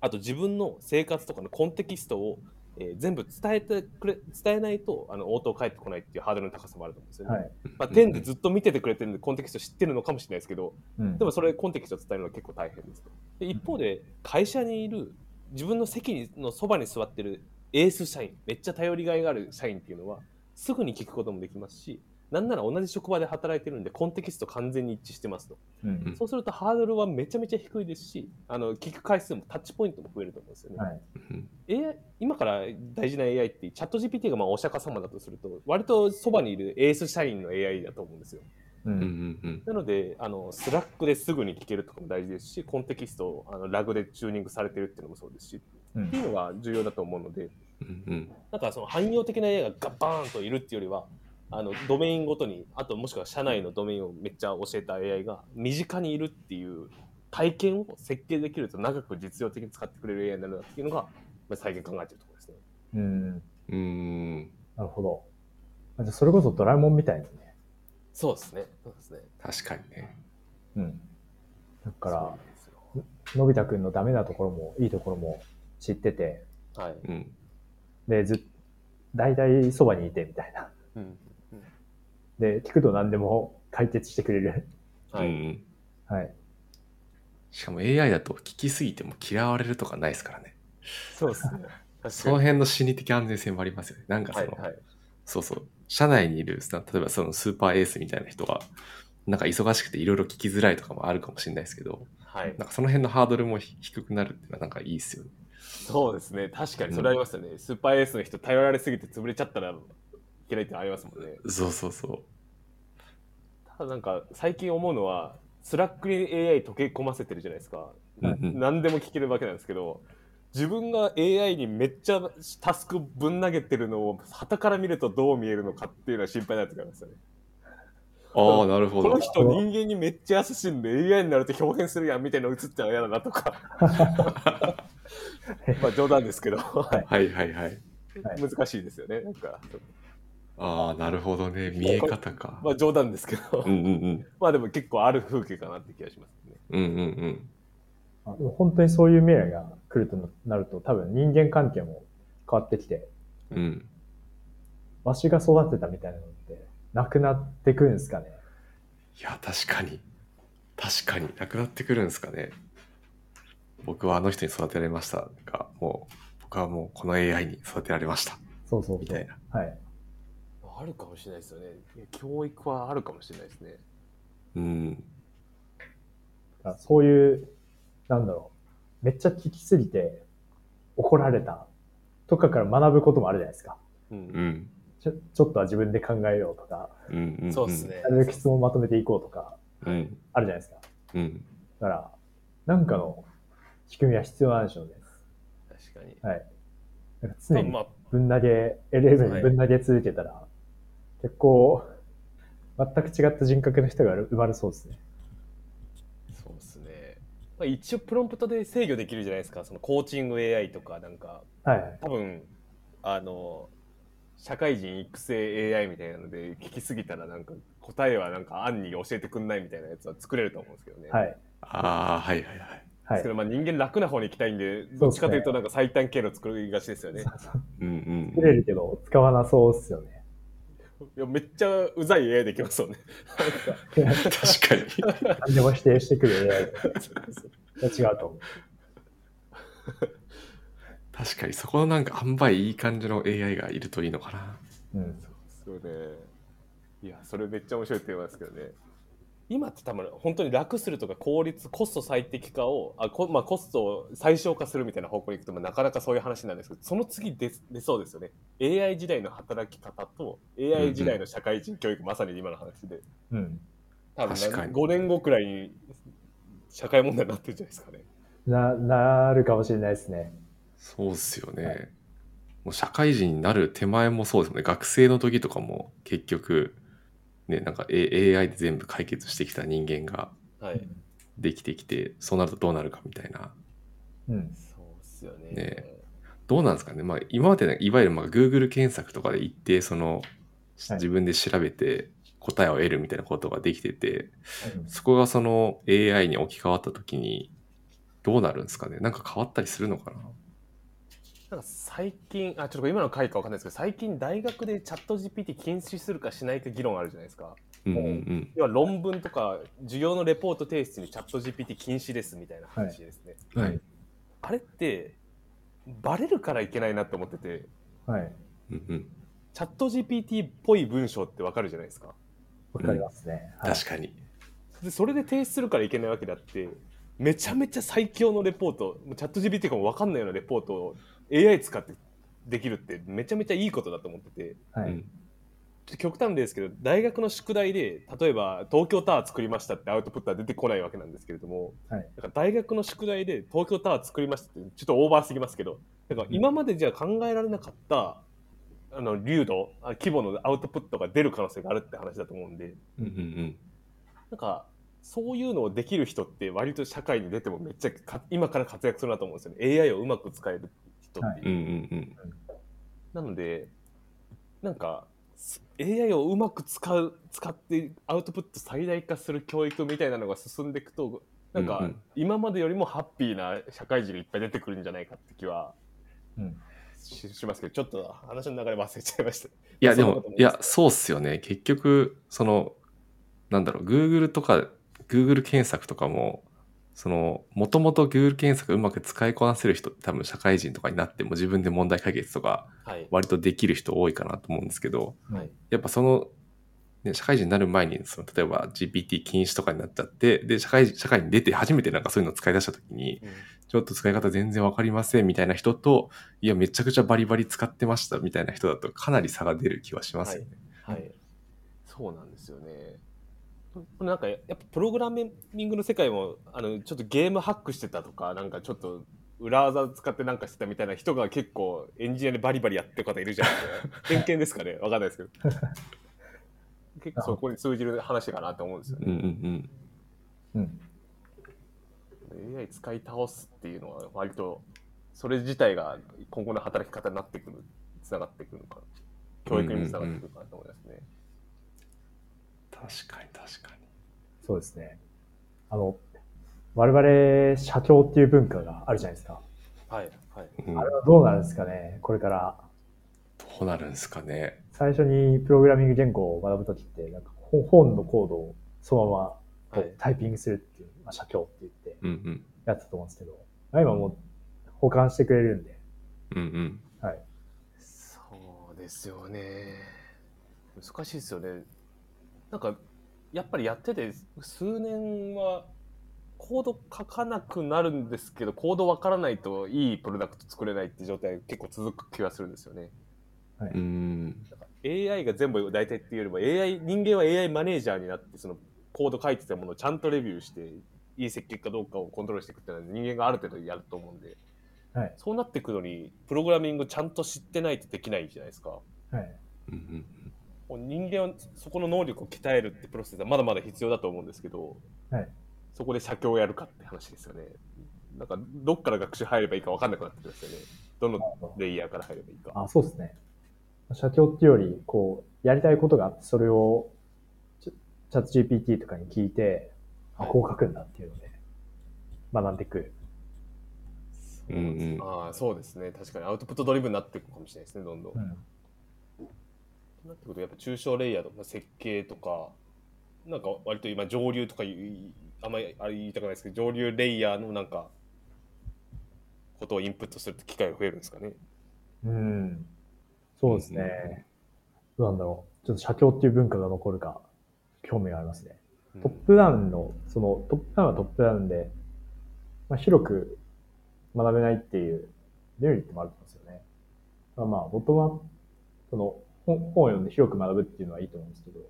あと自分の生活とかのコンテキストを、えー全部伝えてくれ伝えないとあの応答返ってこないっていうハードルの高さもあると思うんですよね。はい。まあ、天でずっと見ててくれてるんでコンテキスト知ってるのかもしれないですけどうんでもそれコンテキストを伝えるのは結構大変ですと。で一方で会社にいる自分の席のそばに座ってるエース社員めっちゃ頼りがいがある社員っていうのはすぐに聞くこともできますしなんなら同じ職場で働いてるんでコンテキスト完全に一致してますと。うんそうするとハードルはめちゃめちゃ低いですしあの聞く回数もタッチポイントも増えると思うんですよね。はい。今から大事な AI ってチャット GPT がまあお釈迦様だとすると割とそばにいるエース社員の AI だと思うんですよ。う。うんうんんうんなので、あの、 Slack ですぐに聞けるとかも大事ですし、コンテキストをあの RAG でチューニングされてるっていうのもそうですし、うんっていうのが重要だと思うので、うんうんなんかその汎用的な AI がガッバーンといるっていうよりは、あの、ドメインごとに、あともしくは社内のドメインをめっちゃ教えた AI が身近にいるっていう体験を設計できると長く実用的に使ってくれる AI になるなっていうのが、まあ、最近考えてるところですね。うん。うんなるほど。あじゃあそれこそドラえもんみたいですね。そうですね。そうですね。確かにねうん。だからのび太くんのダメなところもいいところも知ってて、はい。うんで、ずっ大体そばにいてみたいな。うん。で、聞くと何でも解決してくれる。はい。うんはい。しかも AI だと聞きすぎても嫌われるとかないですからねそうですね。その辺の心理的安全性もありますよねなんかその、はいはい。そうそう社内にいるさ例えばそのスーパーエースみたいな人がなんか忙しくていろいろ聞きづらいとかもあるかもしれないですけどはいなんかその辺のハードルもひ低くなるっていうのはなんかいいですよねそうですね。確かにそれありますよね。スーパーエースの人頼られすぎて潰れちゃったらいけないってのありますもんね。そうそうそうただなんか最近思うのは、 Slack に AI 溶け込ませてるじゃないですか。うんうん何でも聞けるわけなんですけど、自分が AI にめっちゃタスクぶん投げてるのを、傍から見るとどう見えるのかっていうのは心配になってきますよね。ああ、なるほどこの。人人間にめっちゃ優しいんで AI になると表現するやんみたいなの映っちゃ嫌だなとか。まあ冗談ですけど、はいはいはい。はい難しいですよね。なんか、ああ、なるほどね。見え方か。まあ冗談ですけど、うんうんうん。まあでも結構ある風景かなって気がしますね。うんうんうん。あでも本当にそういう未来が来るとなると、多分人間関係も変わってきて、うん。わしが育てたみたいなのって、なくなってくるんですかね？いや、確かに。確かに。なくなってくるんですかね。僕はあの人に育てられましたが、もう、僕はもうこの AI に育てられました。そうそうそみたいうな。はい。あるかもしれないですよね。教育はあるかもしれないですね。うん。そういう、なんだろう、めっちゃ聞きすぎて怒られたとかから学ぶこともあるじゃないですか。うんうん。ちょちょっとは自分で考えようとか、うんうんん。そうです。ねな。るべく質問をまとめていこうとか、うん。あるじゃないですか。うん。だから、なんかの仕組みは必要なんでしょうね。確かに。はい。なんか常にまあ、ぶん投げ、LM にぶん投げ続けたら、結構、全く違った人格の人が生まれそうですね。そうですね。まあ、一応プロンプトで制御できるじゃないですか。そのコーチング AI とか、なんか、はいはい。多分、あの、社会人育成 AI みたいなので聞きすぎたらなんか答えはなんか案に教えてくんないみたいなやつは作れると思うんですけどね。はい。ああ、はいはいはい。はいですけ。どまあ人間楽な方に行きたいんで、どっちかというとなんか最短経路作りがちですよね。うん作れるけど、使わなそうっすよね。いやめっちゃうざい AI できますよね。うん。確かに。何でも否定してくる AI と違うと思う。確かに、そこのなんか、塩梅いい感じの AI がいるといいのかな。うん。そうね。いや、それめっちゃ面白いって言いますけどね。今って多分本当に楽するとか効率、コスト最適化を、あこまあ、コストを最小化するみたいな方向に行くと、まあ、なかなかそういう話なんですけど、その次出出そうですよね。AI 時代の働き方と AI 時代の社会人教育、まさに今の話で。うん。多分確かに5年後くらいに社会問題になってるんじゃないですかね。な、なるかもしれないですね。そうっすよね。はいもう社会人になる手前もそうですもんね。学生の時とかも結局、ね、なんか A- AI で全部解決してきた人間がはい。できてきて、そうなるとどうなるかみたいな。うん。そうっすよね。ねどうなんですかね。まあ今までねいわゆるまあ Google 検索とかで一定その、はい自分で調べて答えを得るみたいなことができてて、うんそこがその AI に置き換わった時にどうなるんですかね。なんか変わったりするのかな。なんか最近、あ、ちょっと今の回かわかんないですけど、最近大学でチャット GPT 禁止するかしないか議論あるじゃないですか。うんうんうん。要は論文とか授業のレポート提出にチャット GPT 禁止ですみたいな話ですね。はい。あれって、バレるからいけないなって思ってて、はい。うんうん。チャット GPT っぽい文章ってわかるじゃないですか。わかりますね。はい確かに。でそれで提出するからいけないわけであって、めちゃめちゃ最強のレポート、チャット GPT かもわかんないようなレポートを AI 使ってできるってめちゃめちゃいいことだと思ってて、はい。うん。極端ですけど大学の宿題で例えば東京タワー作りましたってアウトプットは出てこないわけなんですけれども、はい。なんか大学の宿題で東京タワー作りましたってちょっとオーバーすぎますけどなんか今までじゃ考えられなかったあの流度あ規模のアウトプットが出る可能性があるって話だと思うんで。うんうんなんかそういうのをできる人って割と社会に出てもめっちゃか今から活躍するなと思うんですよね。AI をうまく使える人っていううん。うんうんなので、なんか、す AI をうまく使う、使ってアウトプット最大化する教育みたいなのが進んでいくと、なんか今までよりもハッピーな社会人がいっぱい出てくるんじゃないかって気はうん。ししますけど、ちょっと話の流れ忘れちゃいました。いや、でもいや、そうっすよね。結局、その、なんだろう、Google とか、Google 検索とかも、その、もともと Google 検索うまく使いこなせる人って多分社会人とかになっても自分で問題解決とかはい。割とできる人多いかなと思うんですけど、はい。やっぱその、ね、社会人になる前に、その、例えば GPT 禁止とかになっちゃって、で、社会、社会に出て初めてなんかそういうのを使い出した時に、うんちょっと使い方全然わかりませんみたいな人と、いや、めちゃくちゃバリバリ使ってましたみたいな人だとかなり差が出る気はしますよね。はい。そうなんですよね。なんかやっぱプログラミングの世界もあのちょっとゲームハックしてたとかなんかちょっと裏技使ってなんかしてたみたいな人が結構エンジニアでバリバリやってる方いるじゃないですか偏見ですかね？わかんないですけど。結構そこに通じる話かなと思うんですようんうね、ん。うん。AI 使い倒すっていうのは割とそれ自体が今後の働き方になってくるつながってくるのかな。教育にもつながってくるかなと思いますね、確かに確かに。そうですね。あの、我々、社長っていう文化があるじゃないですか。はいはいうんあれはどうなるんですかね？これから。どうなるんですかね？最初にプログラミング言語を学ぶときって、なんか本本のコードをそのままタイピングするっていう、まあ、写経って言ってうんうん。やってたと思うんですけど、まあ今もう保管してくれるんで、うんうん。はい。そうですよね。難しいですよね。なんか、やっぱりやってて、数年は、コード書かなくなるんですけど、コードわからないといいプロダクト作れないって状態結構続く気がするんですよね。うん。AI が全部大体っていうよりも、AI、人間は AI マネージャーになって、そのコード書いてたものをちゃんとレビューして、いい設計かどうかをコントロールしていくっていうのは人間がある程度やると思うんで、はい。そうなってくのに、プログラミングちゃんと知ってないとできないじゃないですか。はい。人間はそこの能力を鍛えるってプロセスはまだまだ必要だと思うんですけど、はい。そこで写経をやるかって話ですよね。なんかどっから学習入ればいいか分かんなくなってきますよね。どのレイヤーから入ればいいか。あ、そうですね。社長っていうより、こう、やりたいことがあって、それをチャチャット GPT とかに聞いて、あ、こう書くんだっていうので、学んでいく。うんうん。ああ、そうですね。確かにアウトプットドリブンになっていくかもしれないですね、どんどん。うん。なってくると、やっぱ抽象レイヤーとか設計とか、なんか割と今上流とかあんまりあれ言いたくないですけど、上流レイヤーのなんか、ことをインプットする機会が増えるんですかね。うん。そうですね。どうなんだろう。ちょっと社協っていう文化が残るか、興味がありますね。うんトップダウンの、その、トップダウンはトップダウンで、まあ、広く学べないっていうデメリットもあると思うんですよね。まあまあ、ボトムアップ、その、本本を読んで広く学ぶっていうのはいいと思うんですけど、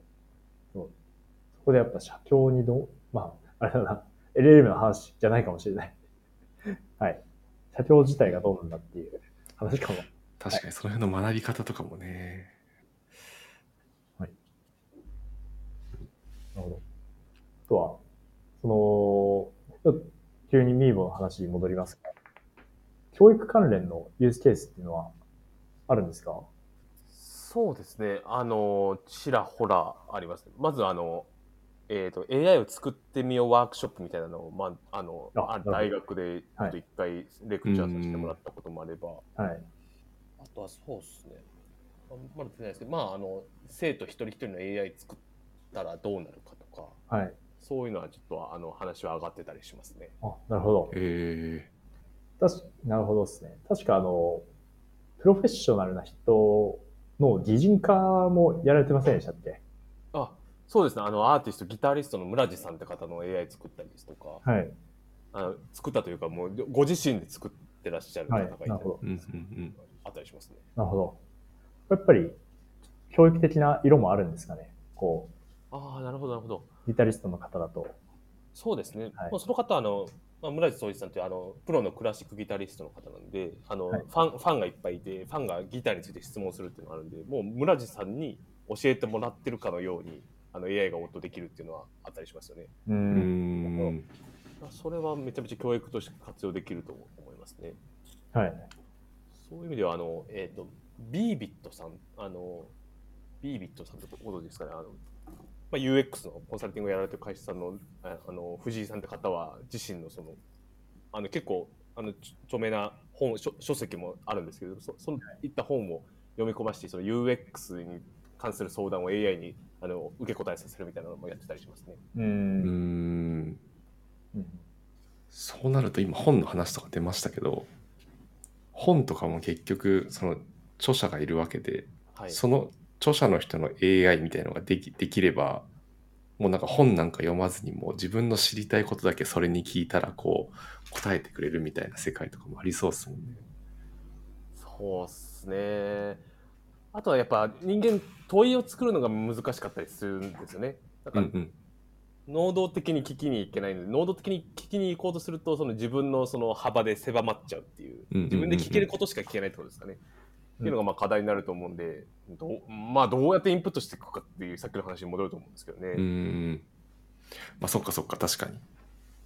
そうそこでやっぱ社協にどう、まあ、あれだな、LLM の話じゃないかもしれない。はい。社協自体がどうなんだっていう話かも。確かにその辺の学び方とかもね。なるほど。あとは、その、急にミーボの話に戻りますが、教育関連のユースケースっていうのはあるんですか？そうですね。あの、ちらほらあります。まず、あの、えっ、と、AI を作ってみようワークショップみたいなのを、まあ、あの、あ大学でちょっと一回レクチャーさせてもらったこともあれば、はい。あとはそうですね。あまだ出てないですけど、まあ、あの、生徒一人一人の AI 作ったらどうなるかとか、はい。そういうのはちょっと、あの、話は上がってたりしますね。あ、なるほど。え確かなるほどですね。確かあの、プロフェッショナルな人の擬人化もやられてませんでしたっけ？あ、そうですね。あの、アーティスト、ギタリストの村地さんって方の AI 作ったりですとか、はい。あの作ったというか、もうご自身で作ってらっしゃる方がいたり、はい。うん。あったりしますね。なるほど。やっぱり、教育的な色もあるんですかね？こああ、なるほど、なるほど。う、ギタリストの方だと。そうですね。はいもうその方はあの、まあ、村地総一さんというあのプロのクラシックギタリストの方なんで、あの、はいファンファンがいっぱいいて、ファンがギターについて質問するっていうのがあるんで、もう村地さんに教えてもらってるかのように、あの AI が応答できるっていうのはあったりしますよね。う。うんん。それはめちゃめちゃ教育として活用できると思いますね。はい。そういう意味では、あの、えっ、と、ビービットさん、あの、ビービットさんってご存知ですかね、あの、まあ、UX のコンサルティングをやられてる会社さんの、ああの、藤井さんって方は、自身のその、あの、結構、あの、ち著名な本、書書籍もあるんですけど、そそのいった本を読み込まして、その UX に関する相談を AI にあの受け答えさせるみたいなのもやってたりしますね。うんそうなると今本の話とか出ましたけど、本とかも結局その著者がいるわけで、はい。その著者の人の AI みたいなのができできれば、もうなんか本なんか読まずにもう自分の知りたいことだけそれに聞いたらこう答えてくれるみたいな世界とかもありそうですもんね。そうっすね。あとはやっぱ人間問いを作るのが難しかったりするんですよね。だからうんうん。能動的に聞きに行けないので、能動的に聞きに行こうとすると、その自分のその幅で狭まっちゃうっていう、自分で聞けることしか聞けないってことですかね。っていうのがまあ課題になると思うんで、どうまあどうやってインプットしていくかっていうさっきの話に戻ると思うんですけどね。うーん。まあそっかそっか、確かに。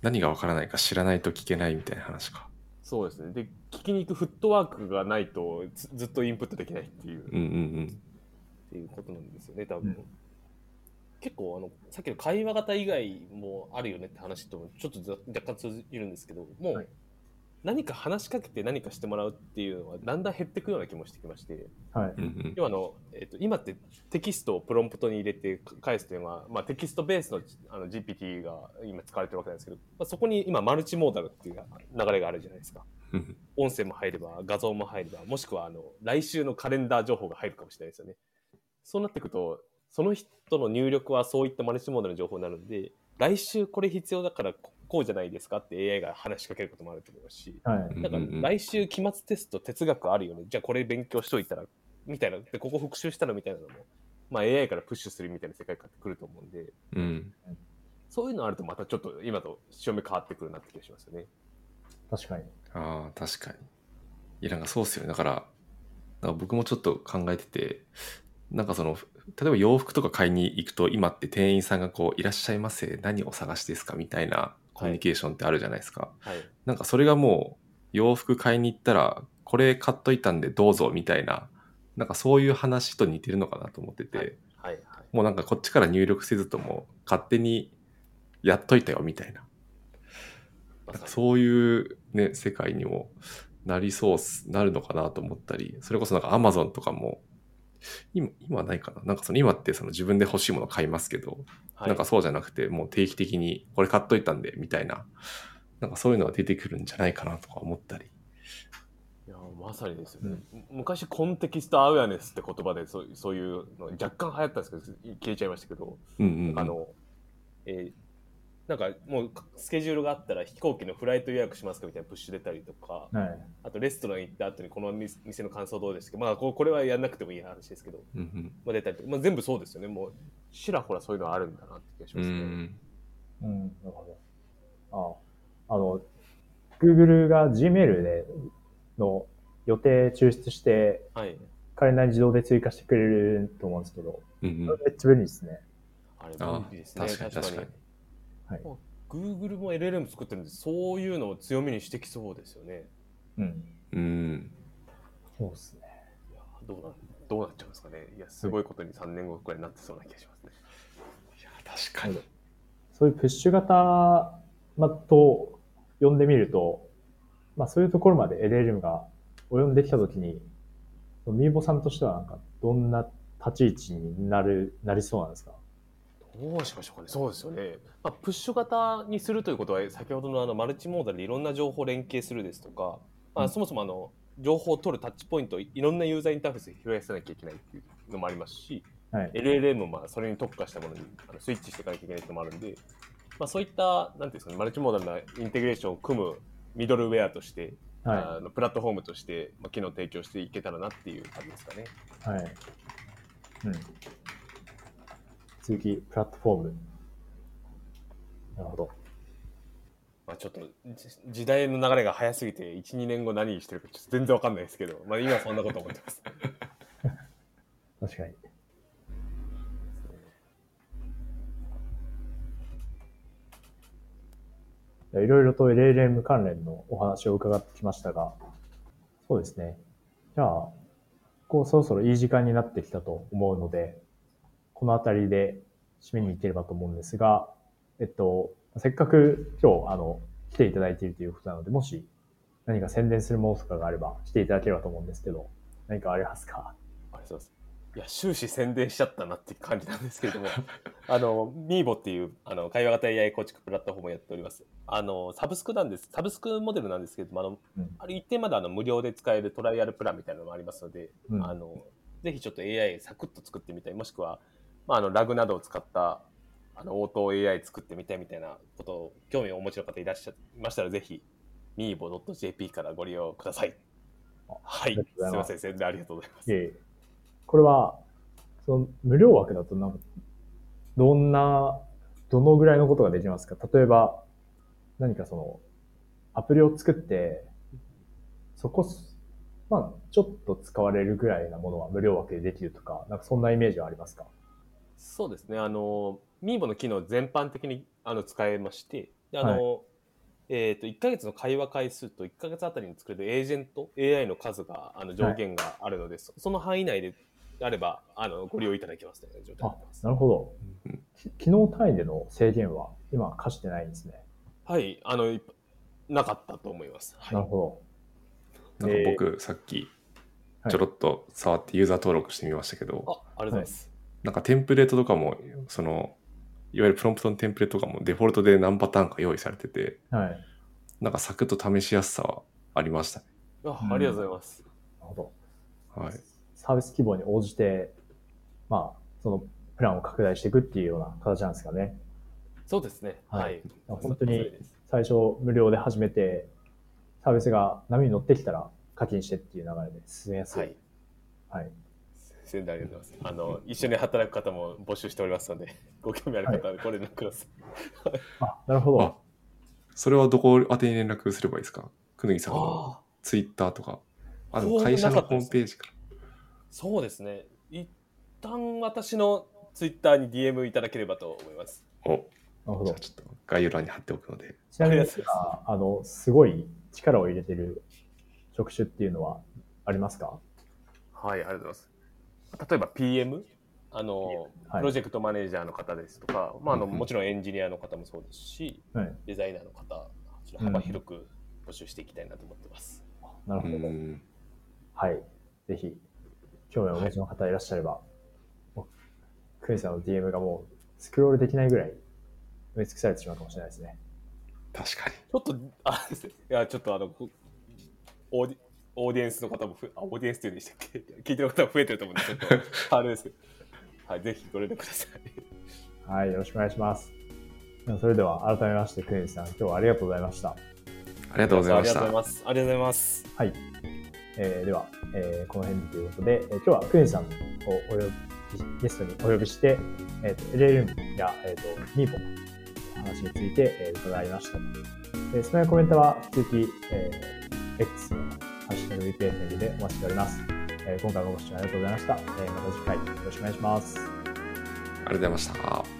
何がわからないか知らないと聞けないみたいな話か。そうですね。で、聞きに行くフットワークがないとずずっとインプットできないっていう、うんうんうん。っていうことなんですよね、多分。うん結構あの、さっきの会話型以外もあるよねって話とちょっとざ若干通じるんですけど、もはいう何か話しかけて何かしてもらうっていうのはだんだん減っていくような気もしてきまして、はい。要はあの、えっと今ってテキストをプロンプトに入れて返すというのは、まあ、テキストベースのあの GPT が今使われてるわけなんですけど、まあ、そこに今マルチモーダルっていう流れがあるじゃないですか。うん音声も入れば画像も入ればもしくはあの来週のカレンダー情報が入るかもしれないですよね。そうなっていくとその人の入力はそういったマルチモーダルの情報になるんで来週これ必要だからここうじゃないですかって AI が話しかけることもあると思いますしはい。だから来週期末テスト哲学あるよねじゃあこれ勉強しといたらみたいなでここ復習したらみたいなのも、まあ、AI からプッシュするみたいな世界観ってくると思うんでうん。そういうのあるとまたちょっと今と潮目変わってくるなって気がしますよね。確かに。ああ、確かに。いや、なんかそうっすよね。だから、なんか僕もちょっと考えてて、なんかその、例えば洋服とか買いに行くと、今って店員さんがこう、いらっしゃいませ、何をお探しですかみたいなコミュニケーションってあるじゃないですか。はい、なんかそれがもう、洋服買いに行ったら、これ買っといたんでどうぞみたいな、なんかそういう話と似てるのかなと思ってて、はい。はい。はい。もうなんかこっちから入力せずとも、勝手にやっといたよみたいな。なんかそういうね、世界にもなりそうなるのかなと思ったり、それこそなんか Amazon とかも、今、今はないかな。なんかその今ってその自分で欲しいもの買いますけど、はい。なんかそうじゃなくて、もう定期的にこれ買っといたんで、みたいな、なんかそういうのが出てくるんじゃないかなとか思ったり。いやまさにですよね、昔コンテキストアウェアネスって言葉でそうそういうの若干流行ったんですけど消えちゃいましたけど、うんうんうん。あの、えーなんかもうスケジュールがあったら飛行機のフライト予約しますかみたいなプッシュ出たりとか、はい。あとレストラン行った後にこの店店の感想どうですか？まあここれはやんなくてもいい話ですけど、うんうんまあ、出たりとか、まあ、全部そうですよねもうちらほらそういうのあるんだなって気がしうますね。ん。うん、なるほど。ああの、Google が Gmail での予定抽出して、はい。カレンダーに自動で追加してくれると思うんですけど、うんうんめっちゃ便利ですね。あれあ便利ですね。確かに確かに。はい。Google も LLM 作ってるんで、そういうのを強みにしてきそうですよね。うん。うん。そうですね。いやどうなどうなっちゃうんですかね。いや、すごいことに3年後くらいになってそうな気がしますね。いや、確かに。そういうプッシュ型、ま、と呼んでみると、まあそういうところまで LLM が及んできたときに、ミーボさんとしてはなんかどんな立ち位置になる、なりそうなんですか？どうしましょうかね。そうですよね。まあ、プッシュ型にするということは、先ほどのあのマルチモーダルでいろんな情報を連携するですとか、まあ、うんそもそもあの情報を取るタッチポイントをいろんなユーザーインターフェースで拾い出さなきゃいけないっていうのもありますし、はい。LLM もまあそれに特化したものにあのスイッチしていかなきゃいけないってのもあるんで、まあ、そういったなんていうんですかね、マルチモーダルなインテグレーションを組むミドルウェアとして、はあのプラットフォームとして、まあ、機能を提供していけたらなっていう感じですかね。い。はい。うん。続き、プラットフォーム。なるほど。まあ、ちょっとじ時代の流れが早すぎて、1、2年後何してるかちょっと全然わかんないですけど、まあ、今はそんなこと思ってます。確かに。いろいろと LLM 関連のお話を伺ってきましたが、そうですね。じゃあ、こうそろそろいい時間になってきたと思うので、このあたりで締めに行ければと思うんですが、えっと、せっかく今日、あの、来ていただいているということなので、もし何か宣伝するものとかがあればしていただければと思うんですけど、何かありますか？あります。いや、終始宣伝しちゃったなっていう感じなんですけれども、あの、ミーボっていうあの会話型 AI 構築プラットフォームをやっております。あの、サブスクなんです。サブスクモデルなんですけれども、あの、うんあれ一定まであの無料で使えるトライアルプランみたいなのもありますので、うんあの、ぜひちょっと AI サクッと作ってみたい、もしくは、まあ、あの、ラグなどを使った、あの、応答 AI 作ってみたいみたいなことを、興味をお持ちの方いらっしゃいましたら、ぜひ、miibo.jp からご利用ください。はい。すすいません、宣伝ありがとうございます。これは、その無料枠だとなんか、どんなどのぐらいのことができますか？例えば、何かその、アプリを作って、そこす、まあ、ちょっと使われるぐらいなものは無料枠でできるとか、なんかそんなイメージはありますか？そうですね。あの、ミーボの機能全般的にあの使えまして、であの、えっ、と、1ヶ月の会話回数と1ヶ月あたりに作れるエージェント、AI の数が、あの、上限があるので、そその範囲内であれば、あの、ご利用いただけますという状態にな。なるほど機能単位での制限は今課してないんですね。はい、あの、いなかったと思います。はいなるほなんか僕、さっきはいちょろっと触ってユーザー登録してみましたけど、あ、ありがとうございます。なんかテンプレートとかも、その、いわゆるプロンプトのテンプレートとかもデフォルトで何パターンか用意されてて、ど。はい。なるなんかサクッと試しやすさはありましたね。あありがとうございます。ほど。はい。サービス規模に応じて、まあ、そのプランを拡大していくっていうような形なんですかね。そうですね。はいはい。本当に最初無料で始めて、サービスが波に乗ってきたら課金してっていう流れで進めやすい。はい。はい。宣伝ありがとうございます。あの、一緒に働く方も募集しておりますので、ご興味ある方はご連絡ください。あ、なるほどあ。それはどこ宛てに連絡すればいいですか？くぬぎさんのツイッターとか。あ、でそうも会社のホームページか。そうですね。一旦私のツイッターに DM いただければと思います。お、なるほどじゃあ。ちょっと概要欄に貼っておくので。ちなみにああの、すごい力を入れてる職種っていうのはありますか？はい、ありがとうございます。例えば PM、あの、はいプロジェクトマネージャーの方ですとか、まあ、あのうんうんもちろんエンジニアの方もそうですし、はい。デザイナーの方、幅広く募集していきたいなと思ってます。うなるほど。ん。はい。ぜひ、興味をお持ちの方いらっしゃれば、もうクニさんの DM がもうスクロールできないぐらい埋め尽くされてしまうかもしれないですね。確かに。ちょっと、あれですね。いや、ちょっとあの、こオーディオーディエンスの方もふ、あ、オーディエンスっていうんでしたっけ？聞いてる方も増えてると思うんで、ちょっと、あれですけど。はい、ぜひご連絡ください。はい。よろしくお願いします。それでは改めまして、クニさん、今日はありがとうございました。ありがとうございましたありがとうござい。ます。ありがとうございます。はい。えーでは、えーこの辺でということで、えー今日はクニさんをお呼びゲストにお呼びして、えーと LLM や、えー、と MIPO の話について、えー伺いました。えー、質問やコメントは引き続き、えー X のハッシュタグ VPFM でお待ちしております。えー今回もご視聴ありがとうございました。えーまた次回よろしくお願いします。ありがとうございました。